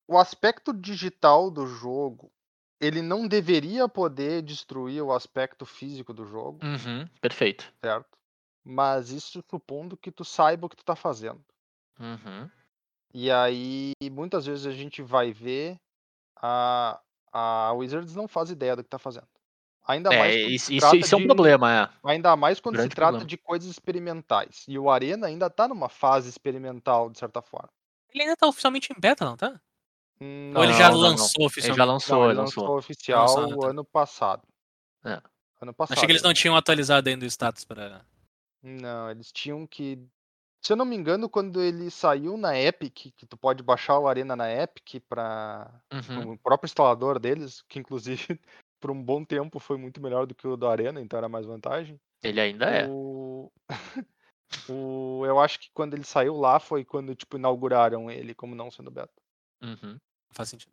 S4: O aspecto digital do jogo, ele não deveria poder destruir o aspecto físico do jogo,
S2: Uhum. Perfeito.
S4: certo? Mas isso supondo que tu saiba o que tu tá fazendo.
S2: Uhum.
S4: E aí, muitas vezes a gente vai ver a, a Wizards não faz ideia do que tá fazendo. Ainda mais
S2: É,
S4: quando
S2: isso,
S4: se
S2: isso, é um
S4: de-
S2: problema, é.
S4: Ainda mais quando se
S2: Grande
S4: trata
S2: problema.
S4: de coisas experimentais. E o Arena ainda tá numa fase experimental, de certa forma.
S3: Ele ainda tá oficialmente em beta, não tá?
S4: Não,
S3: Ou ele já
S2: não, não,
S3: lançou
S2: Ele
S3: oficialmente?
S2: já lançou,
S4: não,
S2: ele
S4: ele
S2: lançou.
S4: lançou oficial
S3: Lançou, tá.
S4: ano passado.
S2: É.
S4: Ano passado.
S3: Achei que eles não tinham atualizado ainda o status pra.
S4: Não, eles tinham que. Se eu não me engano, quando ele saiu na Epic, que tu pode baixar o Arena na Epic para
S2: Uhum.
S4: o próprio instalador deles, que inclusive por um bom tempo foi muito melhor do que o do Arena, então era mais vantagem.
S2: Ele ainda é.
S4: O... o... Eu acho que quando ele saiu lá foi quando tipo inauguraram ele como não sendo beta.
S2: Uhum.
S3: Faz sentido.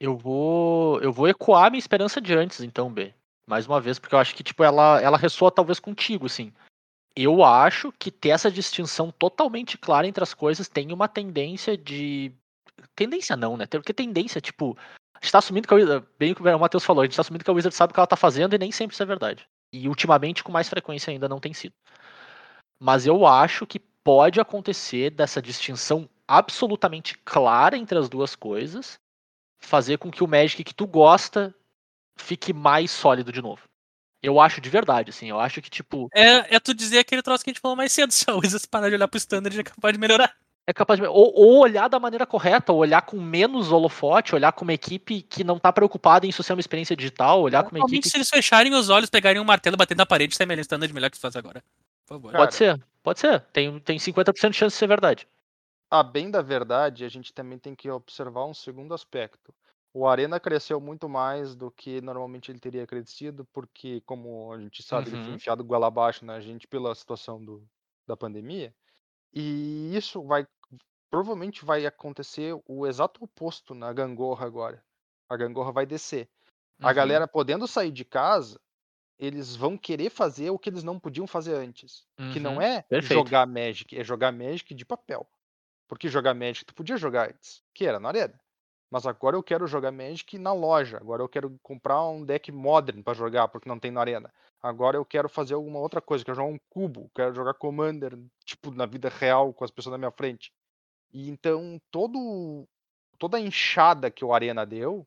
S2: Eu vou. Eu vou ecoar minha esperança de antes, então, B. Mais uma vez, porque eu acho que, tipo, ela, ela ressoa talvez contigo, assim. Eu acho que ter essa distinção totalmente clara entre as coisas tem uma tendência de. Tendência não, né? Porque tendência, tipo. A gente tá assumindo que a Wizard, bem o Matheus falou, a gente tá assumindo que a Wizard sabe o que ela tá fazendo e nem sempre isso é verdade. E ultimamente, com mais frequência ainda, não tem sido. Mas eu acho que pode acontecer dessa distinção absolutamente clara entre as duas coisas, fazer com que o Magic que tu gosta fique mais sólido de novo. Eu acho de verdade, assim, eu acho que, tipo,
S3: É, é tu dizer aquele troço que a gente falou mais cedo, se a Wizards parar de olhar pro standard é capaz de melhorar.
S2: É capaz de. Ou, ou olhar da maneira correta, ou olhar com menos holofote, olhar com uma equipe que não tá preocupada em isso ser uma experiência digital, olhar com uma equipe.
S3: se eles fecharem os olhos, pegarem um martelo, bater na parede e sair standard melhor que se faz agora. Por favor.
S4: Cara,
S2: Pode ser, pode ser. Tem, tem 50% de chance de ser verdade.
S4: A bem da verdade, a gente também tem que observar um segundo aspecto. O Arena cresceu muito mais do que normalmente ele teria crescido, porque, como a gente sabe, ele foi
S2: Uhum.
S4: enfiado goela abaixo na gente pela situação do, da pandemia. E isso vai provavelmente vai acontecer o exato oposto na gangorra agora. A gangorra vai descer. A
S2: Uhum.
S4: galera podendo sair de casa, eles vão querer fazer o que eles não podiam fazer antes. Que não
S2: Uhum,
S4: é
S2: perfeito.
S4: jogar Magic, é jogar Magic de papel. Porque jogar Magic tu podia jogar antes, que era na arena. Mas agora eu quero jogar Magic na loja. Agora eu quero comprar um deck modern pra jogar, porque não tem na arena. Agora eu quero fazer alguma outra coisa, quero jogar um cubo, quero jogar Commander, tipo, na vida real, com as pessoas na minha frente. E então todo toda a enxada que o Arena deu,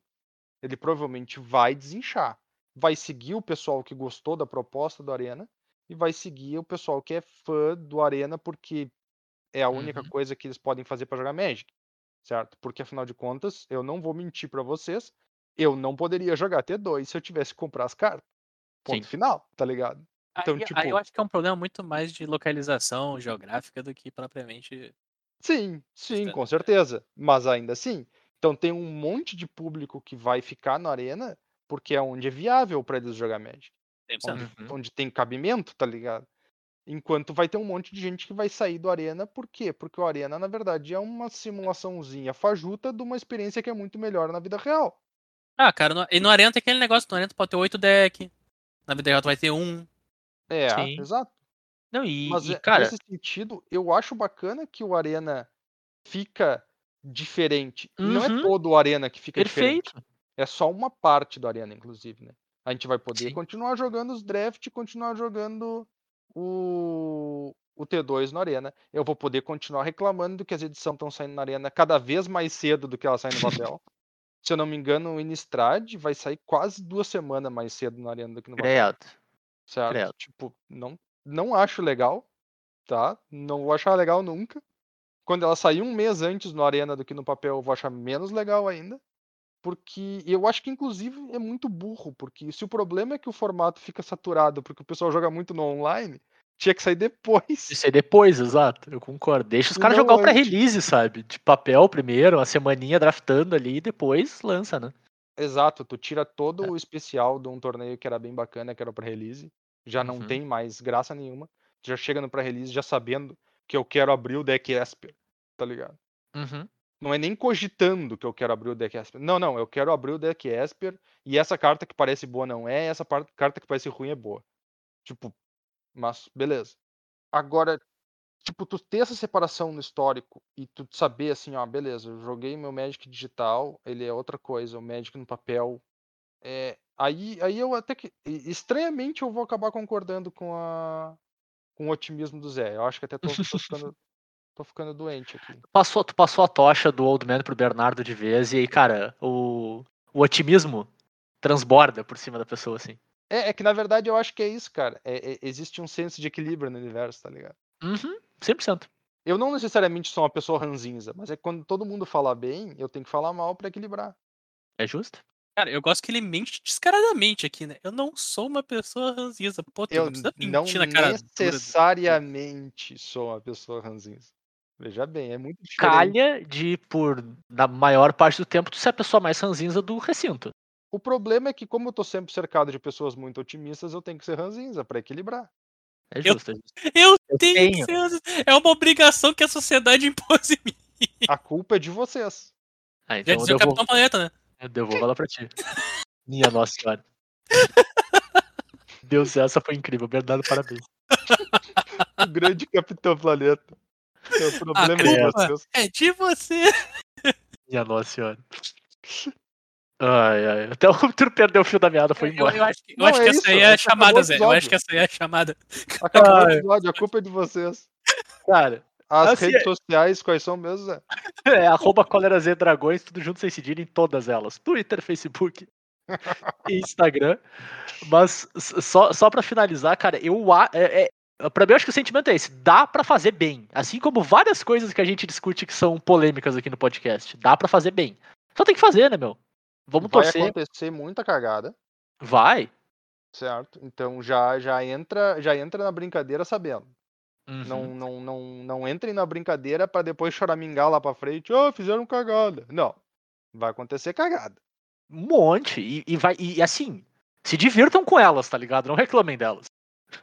S4: ele provavelmente vai desinchar. Vai seguir o pessoal que gostou da proposta do Arena e vai seguir o pessoal que é fã do Arena porque é a única
S2: Uhum.
S4: coisa que eles podem fazer para jogar Magic, certo? Porque afinal de contas, eu não vou mentir para vocês, eu não poderia jogar T2 se eu tivesse que comprar as cartas. Ponto
S2: Sim.
S4: final, tá ligado? Então,
S3: aí,
S4: tipo-
S3: aí eu acho que é um problema muito mais de localização geográfica do que propriamente.
S4: Sim, sim, com certeza. Mas ainda assim, então tem um monte de público que vai ficar na arena porque é onde é viável para eles jogar Magic.
S3: 100%.
S4: Onde,
S2: Uhum.
S4: onde tem cabimento, tá ligado? Enquanto vai ter um monte de gente que vai sair do Arena, por quê? Porque o Arena, na verdade, é uma simulaçãozinha fajuta de uma experiência que é muito melhor na vida real.
S3: Ah, cara, no, e no Arena tem aquele negócio, no Arena tu pode ter 8 deck. Na vida real tu vai ter um.
S4: É,
S2: Sim.
S4: exato.
S2: Não, e,
S4: Mas
S2: e,
S4: é-
S2: cara,
S4: nesse sentido, eu acho bacana que o Arena fica diferente. E não é
S2: Uhum.
S4: todo o Arena que fica diferente.
S2: perfeito.
S4: É só uma parte do Arena, inclusive, né? A gente vai poder
S2: Sim.
S4: continuar jogando os draft e continuar jogando o, o T2 no Arena. Eu vou poder continuar reclamando que as edições estão saindo na Arena cada vez mais cedo do que elas saem no papel. Se eu não me engano, o Innistrad vai sair quase duas semanas mais cedo na Arena do que no papel.
S2: Credo.
S4: Certo?
S2: credo.
S4: Tipo, não, não acho legal, tá? Não vou achar legal nunca. Quando ela sair um mês antes no Arena do que no papel, eu vou achar menos legal ainda. Porque eu acho que, inclusive, é muito burro. Porque se o problema é que o formato fica saturado porque o pessoal joga muito no online, tinha que sair depois.
S2: Isso aí depois, exato. Eu concordo. Deixa os caras jogar o pré-release, sabe? De papel primeiro, uma semaninha draftando ali e depois lança, né?
S4: Exato, tu tira todo
S2: É.
S4: o especial de um torneio que era bem bacana, que era o pré-release. Já não
S2: Uhum.
S4: tem mais graça nenhuma. Já chega no pré-release já sabendo que eu quero abrir o deck Esper, tá ligado?
S2: Uhum.
S4: Não é nem cogitando que eu quero abrir o deck Esper. Não, não, eu quero abrir o deck Esper e essa carta que parece boa não é, essa carta que parece ruim é boa. Tipo, mas beleza. Agora, tipo, tu ter essa separação no histórico e tu saber assim, ó, beleza, eu joguei meu Magic digital, ele é outra coisa, o Magic no papel. É, aí, aí eu até que. Estranhamente eu vou acabar concordando com a. com o otimismo do Zé. Eu acho que até tô, tô ficando. tô ficando doente aqui.
S2: Passou, tu passou a tocha do Old Man pro Bernardo de vez e aí, cara, o, o otimismo transborda por cima da pessoa, assim.
S4: É, é que na verdade eu acho que é isso, cara. É- é- existe um senso de equilíbrio no universo, tá ligado?
S2: Uhum. 100%.
S4: Eu não necessariamente sou uma pessoa ranzinza, mas é que quando todo mundo fala bem, eu tenho que falar mal pra equilibrar.
S2: É justo?
S3: Cara, eu gosto que ele mente descaradamente aqui, né? Eu não sou uma pessoa ranzinza. Pô, tu
S4: Eu
S3: não precisa
S4: não
S3: mentir na cara dura.
S4: necessariamente sou uma pessoa ranzinza. Veja bem, é muito diferente.
S2: Calha de, por, na maior parte do tempo, tu ser a pessoa mais ranzinza do recinto.
S4: O problema é que, como eu tô sempre cercado de pessoas muito otimistas, eu tenho que ser ranzinza pra equilibrar.
S2: É
S3: Eu-
S2: justo. é justo.
S3: Eu,
S2: Eu
S3: tenho,
S2: tenho.
S3: que ser ranzinza. É uma obrigação que a sociedade impôs em mim.
S4: A culpa é de vocês.
S2: Ah,
S3: Já
S2: então eu
S3: dizia o Capitão Planeta, né?
S2: Eu devolvo ela pra ti. Minha Nossa Senhora. Deus, essa foi incrível. Bernardo, parabéns.
S4: O grande Capitão Planeta. É o problema é vocês.
S3: É de você.
S2: Minha Nossa Senhora. Ai, ai. Até o Arthur perdeu o fio da meada, foi
S3: Eu,
S2: embora.
S3: eu acho que, eu
S4: Não,
S3: acho
S4: é
S3: que
S4: isso,
S3: essa aí é a chamada, Zé. Eu acho que essa aí é a chamada.
S4: Acabou o episódio, a culpa é de vocês.
S2: Cara,
S4: As
S2: Assim,
S4: redes sociais, quais são mesmo, Zé?
S2: é arroba Dragões, tudo junto sem cedilha em todas elas. Twitter, Facebook e Instagram. Mas só, só pra finalizar, cara, eu é, é- Pra mim, eu acho que o sentimento é esse. Dá pra fazer bem. Assim como várias coisas que a gente discute que são polêmicas aqui no podcast. Dá pra fazer bem. Só tem que fazer, né, meu? Vamos
S4: Vai
S2: torcer.
S4: acontecer muita cagada,
S2: Vai.
S4: certo? Então já já entra já entra na brincadeira sabendo.
S2: Uhum.
S4: Não, não, não, não entrem na brincadeira pra depois choramingar lá pra frente. Ah, fizeram cagada. Não. Vai acontecer cagada.
S2: Um monte. E, e vai. E assim, se divirtam com elas, tá ligado? Não reclamem delas.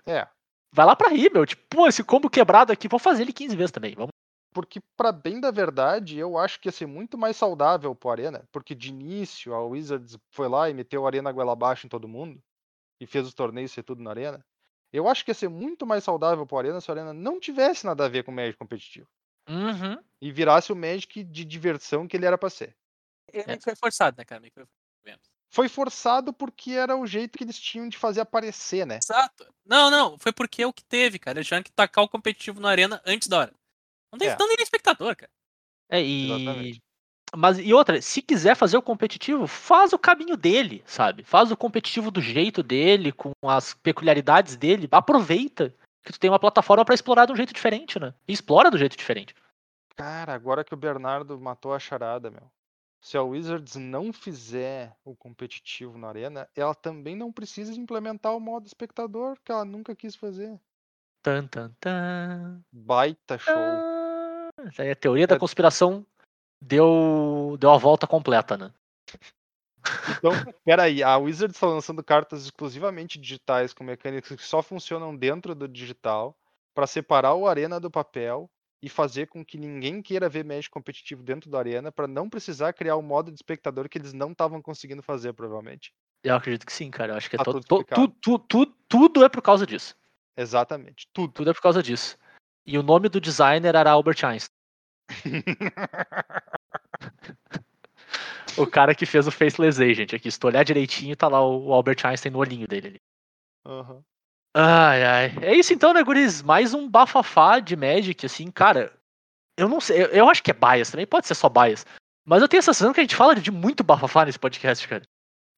S4: É.
S2: Vai lá pra rir, meu. Tipo, pô, esse combo quebrado aqui, vou fazer ele 15 vezes também. Vamos.
S4: Porque, pra bem da verdade, eu acho que ia ser muito mais saudável pro Arena. Porque de início, a Wizards foi lá e meteu o Arena goela abaixo em todo mundo. E fez os torneios ser tudo na Arena. Eu acho que ia ser muito mais saudável pro Arena se o Arena não tivesse nada a ver com o Magic competitivo.
S2: Uhum.
S4: E virasse o Magic de diversão que ele era pra ser.
S3: Ele que foi forçado, né, cara? Foi.
S4: Foi forçado porque era o jeito que eles tinham de fazer aparecer, né?
S3: Exato. Não, não, foi porque é o que teve, cara. Eles tiveram que tacar o competitivo na arena antes da hora. Não tem,
S4: É.
S3: nem espectador, cara.
S2: É, e.
S4: Exatamente.
S2: Mas e outra, se quiser fazer o competitivo, faz o caminho dele, sabe? Faz o competitivo do jeito dele, com as peculiaridades dele. Aproveita que tu tem uma plataforma pra explorar de um jeito diferente, né? E explora do jeito diferente.
S4: Cara, agora que o Bernardo matou a charada, meu. Se a Wizards não fizer o competitivo na arena, ela também não precisa implementar o modo espectador, que ela nunca quis fazer.
S2: Tan, tan, tan.
S4: Baita show.
S2: Isso aí, a teoria da
S4: É-
S2: conspiração deu, deu a volta completa, né?
S4: Então, peraí, a Wizards está lançando cartas exclusivamente digitais com mecânicas que só funcionam dentro do digital para separar o arena do papel e fazer com que ninguém queira ver Magic competitivo dentro da arena para não precisar criar o modo de espectador que eles não estavam conseguindo fazer, provavelmente.
S2: Eu acredito que sim, cara. Eu acho que é
S4: Tá tudo
S2: to-
S4: explicado.
S2: tu- tu- tu- tudo é por causa disso.
S4: Exatamente, tudo.
S2: Tudo é por causa disso. E o nome do designer era Albert Einstein. O cara que fez o Faceless Agent aqui. Se tu olhar direitinho, tá lá o Albert Einstein no olhinho dele ali.
S4: Aham.
S2: Ai, ai. É isso então, né, guris? Mais um bafafá de Magic, assim, cara. Eu não sei, eu, eu acho que é bias também, pode ser só bias. Mas eu tenho a sensação que a gente fala de muito bafafá nesse podcast, cara.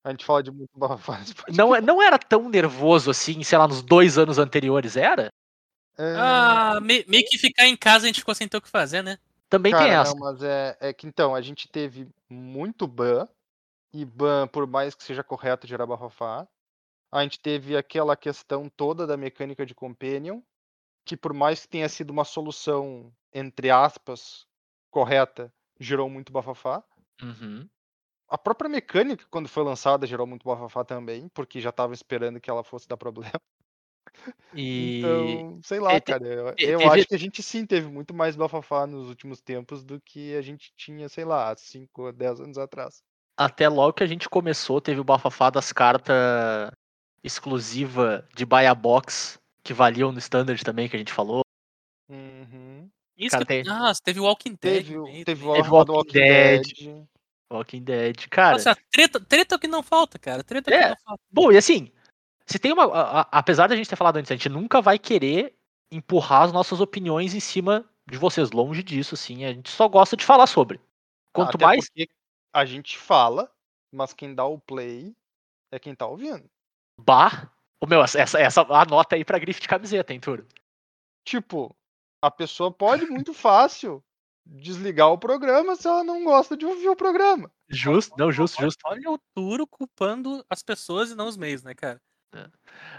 S4: A gente fala de muito bafafá nesse podcast.
S2: Não, é- não era tão nervoso assim, sei lá, nos dois anos anteriores, era?
S4: É,
S3: Ah, me- meio que ficar em casa a gente ficou sem ter o que fazer, né?
S2: Também
S4: cara,
S2: tem essa.
S4: não, mas é, é que então, a gente teve muito ban, e ban, por mais que seja correto gerar bafafá, a gente teve aquela questão toda da mecânica de Companion, que por mais que tenha sido uma solução, entre aspas, correta, gerou muito bafafá.
S2: Uhum.
S4: A própria mecânica, quando foi lançada, gerou muito bafafá também, porque já tava esperando que ela fosse dar problema.
S2: E.
S4: Então, sei lá,
S2: é,
S4: cara. Eu, eu acho que a gente sim teve muito mais bafafá nos últimos tempos do que a gente tinha, sei lá, 5 ou 10 anos atrás.
S2: Até logo que a gente começou, teve o bafafá das cartas exclusiva de buy a box, que valiam no standard também, que a gente falou.
S4: Uhum.
S3: Isso
S2: Cara,
S3: que...
S2: tem-
S3: Nossa, teve o Walking Dead.
S4: Teve, teve o
S2: Walking
S4: Walking
S2: Dead.
S4: Dead.
S2: Walking Dead. Cara,
S3: Nossa, treta, treta é o que não falta, cara. Treta é o
S2: É.
S3: que não falta.
S2: bom, e assim, se tem uma. a- a- apesar da gente ter falado antes, a gente nunca vai querer empurrar as nossas opiniões em cima de vocês. Longe disso, assim. A gente só gosta de falar sobre. Quanto
S4: Até
S2: mais.
S4: a gente fala, mas quem dá o play é quem tá ouvindo.
S2: Bah. O meu, essa, essa, essa anota aí pra grife de camiseta, hein, Turo?
S4: Tipo, a pessoa pode muito fácil desligar o programa se ela não gosta de ouvir o programa.
S2: Justo, não, justo, justo.
S3: Olha o Turo culpando as pessoas e não os meios, né, cara?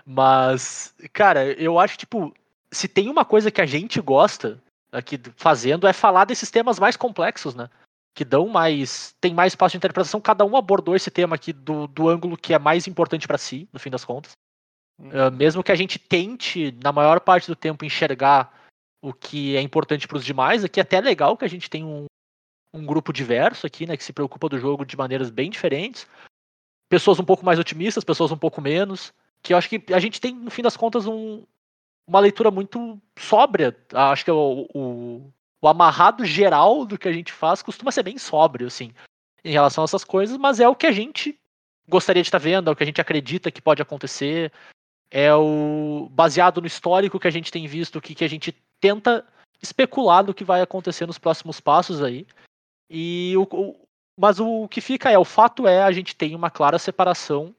S2: Mas, cara, eu acho, tipo, se tem uma coisa que a gente gosta aqui do- fazendo é falar desses temas mais complexos, né? Que dão mais. tem mais espaço de interpretação. Cada um abordou esse tema aqui do, do ângulo que é mais importante pra si, no fim das contas. Uh, mesmo que a gente tente, na maior parte do tempo, enxergar o que é importante para os demais, aqui é até legal que a gente tem um, um grupo diverso aqui, né, que se preocupa do jogo de maneiras bem diferentes. Pessoas um pouco mais otimistas, pessoas um pouco menos. Que eu acho que a gente tem, no fim das contas, um, uma leitura muito sóbria. Acho que o, o, o amarrado geral do que a gente faz costuma ser bem sóbrio, assim, em relação a essas coisas, mas é o que a gente gostaria de estar vendo, é o que a gente acredita que pode acontecer é o baseado no histórico que a gente tem visto, que, que a gente tenta especular do que vai acontecer nos próximos passos aí. E o- mas o que fica é, o fato é, a gente tem uma clara separação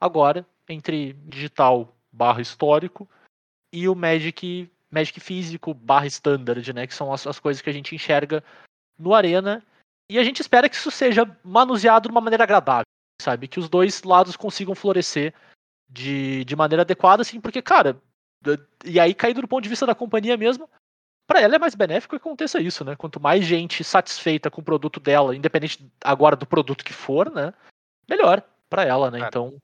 S2: agora entre digital barra histórico e o Magic, Magic físico barra standard, né? Que são as, as coisas que a gente enxerga no Arena. E a gente espera que isso seja manuseado de uma maneira agradável, sabe? Que os dois lados consigam florescer de, de maneira adequada, assim, porque, cara, e aí caindo do ponto de vista da companhia mesmo, para ela é mais benéfico que aconteça isso, né? Quanto mais gente satisfeita com o produto dela, independente agora do produto que for, né? Melhor para ela, né?
S6: Cara,
S2: Então,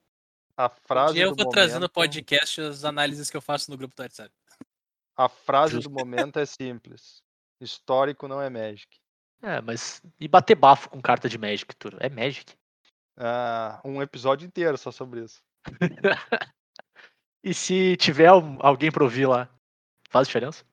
S6: A frase
S3: eu
S6: do
S3: vou trazer no
S6: momento-
S3: podcast as análises que eu faço no grupo do WhatsApp.
S6: A frase
S2: Justo.
S6: do momento é simples. Histórico não é Magic.
S2: é, mas e bater bafo com carta de Magic, Turo? É Magic.
S6: Ah, um episódio inteiro só sobre isso.
S2: E se tiver al- alguém pra ouvir lá, faz diferença?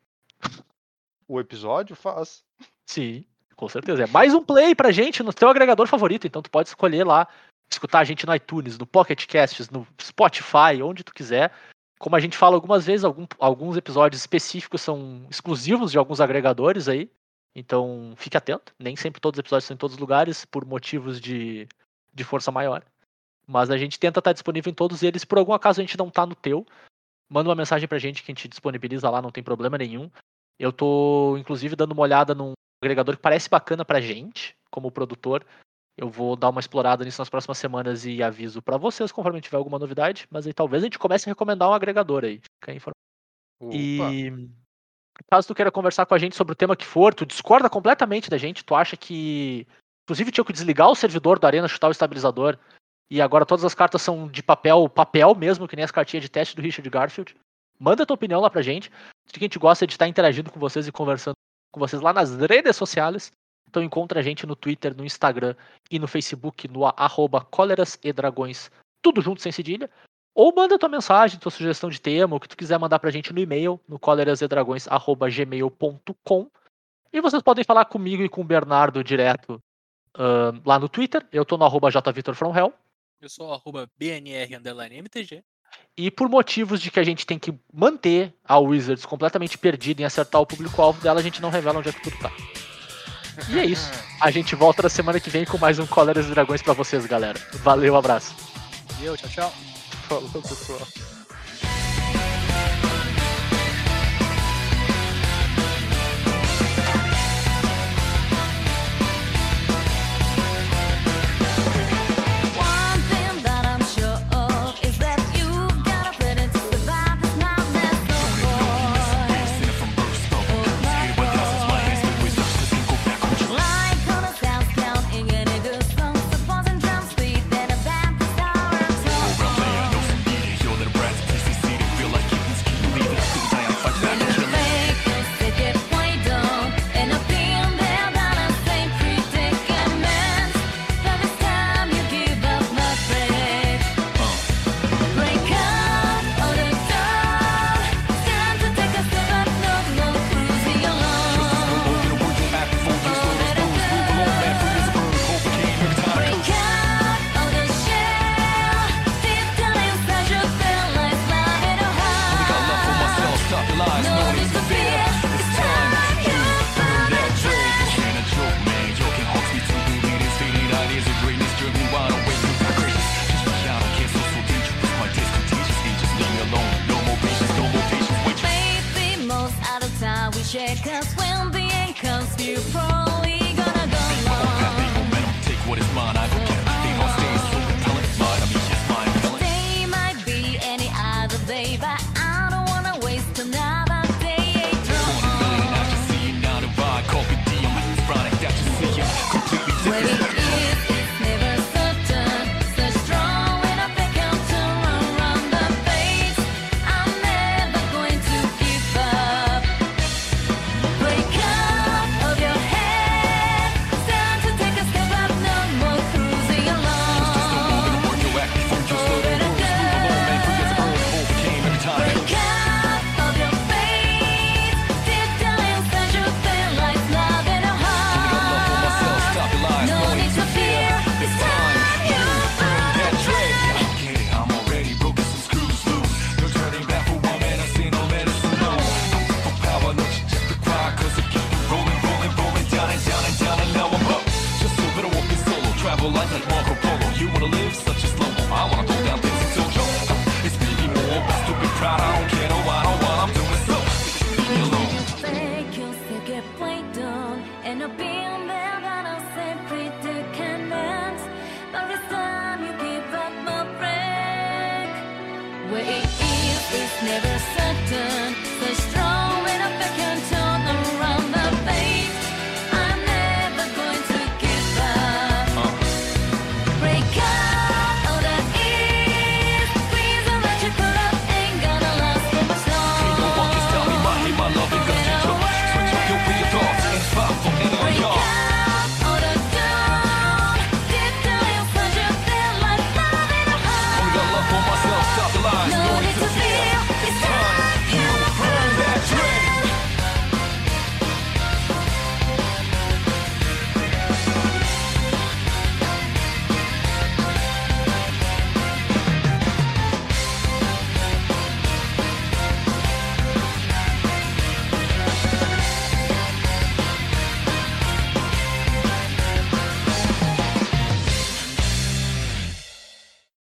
S6: O episódio faz.
S2: Sim, com certeza. É mais um play pra gente no teu agregador favorito. Então tu pode escolher lá, escutar a gente no iTunes, no Pocket Casts, no Spotify, onde tu quiser. Como a gente fala algumas vezes, algum- alguns episódios específicos são exclusivos de alguns agregadores aí. Então fique atento. Nem sempre todos os episódios são em todos os lugares, por motivos de, de força maior. Mas a gente tenta estar disponível em todos eles. Por algum acaso a gente não tá no teu, manda uma mensagem pra gente que a gente disponibiliza lá, não tem problema nenhum. Eu tô, inclusive, dando uma olhada num agregador que parece bacana pra gente, como produtor. Eu vou dar uma explorada nisso nas próximas semanas e aviso pra vocês conforme tiver alguma novidade. Mas aí talvez a gente comece a recomendar um agregador aí. Fica aí informado. E caso tu queira conversar com a gente sobre o tema que for, tu discorda completamente da gente, tu acha que. Inclusive tinha que desligar o servidor da Arena, chutar o estabilizador. E agora todas as cartas são de papel, papel mesmo, que nem as cartinhas de teste do Richard Garfield. Manda tua opinião lá pra gente. A gente gosta de estar interagindo com vocês e conversando com vocês lá nas redes sociais. Então encontra a gente no Twitter, no Instagram e no Facebook, no a- arroba cóleras e dragões, tudo junto sem cedilha. Ou manda tua mensagem, tua sugestão de tema, o que tu quiser mandar pra gente no e-mail, no colerasedragões.gmail.com. E vocês podem falar comigo e com o Bernardo direto ahn, lá no Twitter. Eu tô no arroba jvitorfromhell.
S3: Eu sou o arroba BNR underline MTG.
S2: E por motivos de que a gente tem que manter a Wizards completamente perdida em acertar o público-alvo dela, a gente não revela onde é que tudo tá. E é isso. A gente volta na semana que vem com mais um Coleras e Dragões pra vocês, galera. Valeu, abraço.
S3: Valeu, tchau, tchau.
S6: Falou, pessoal.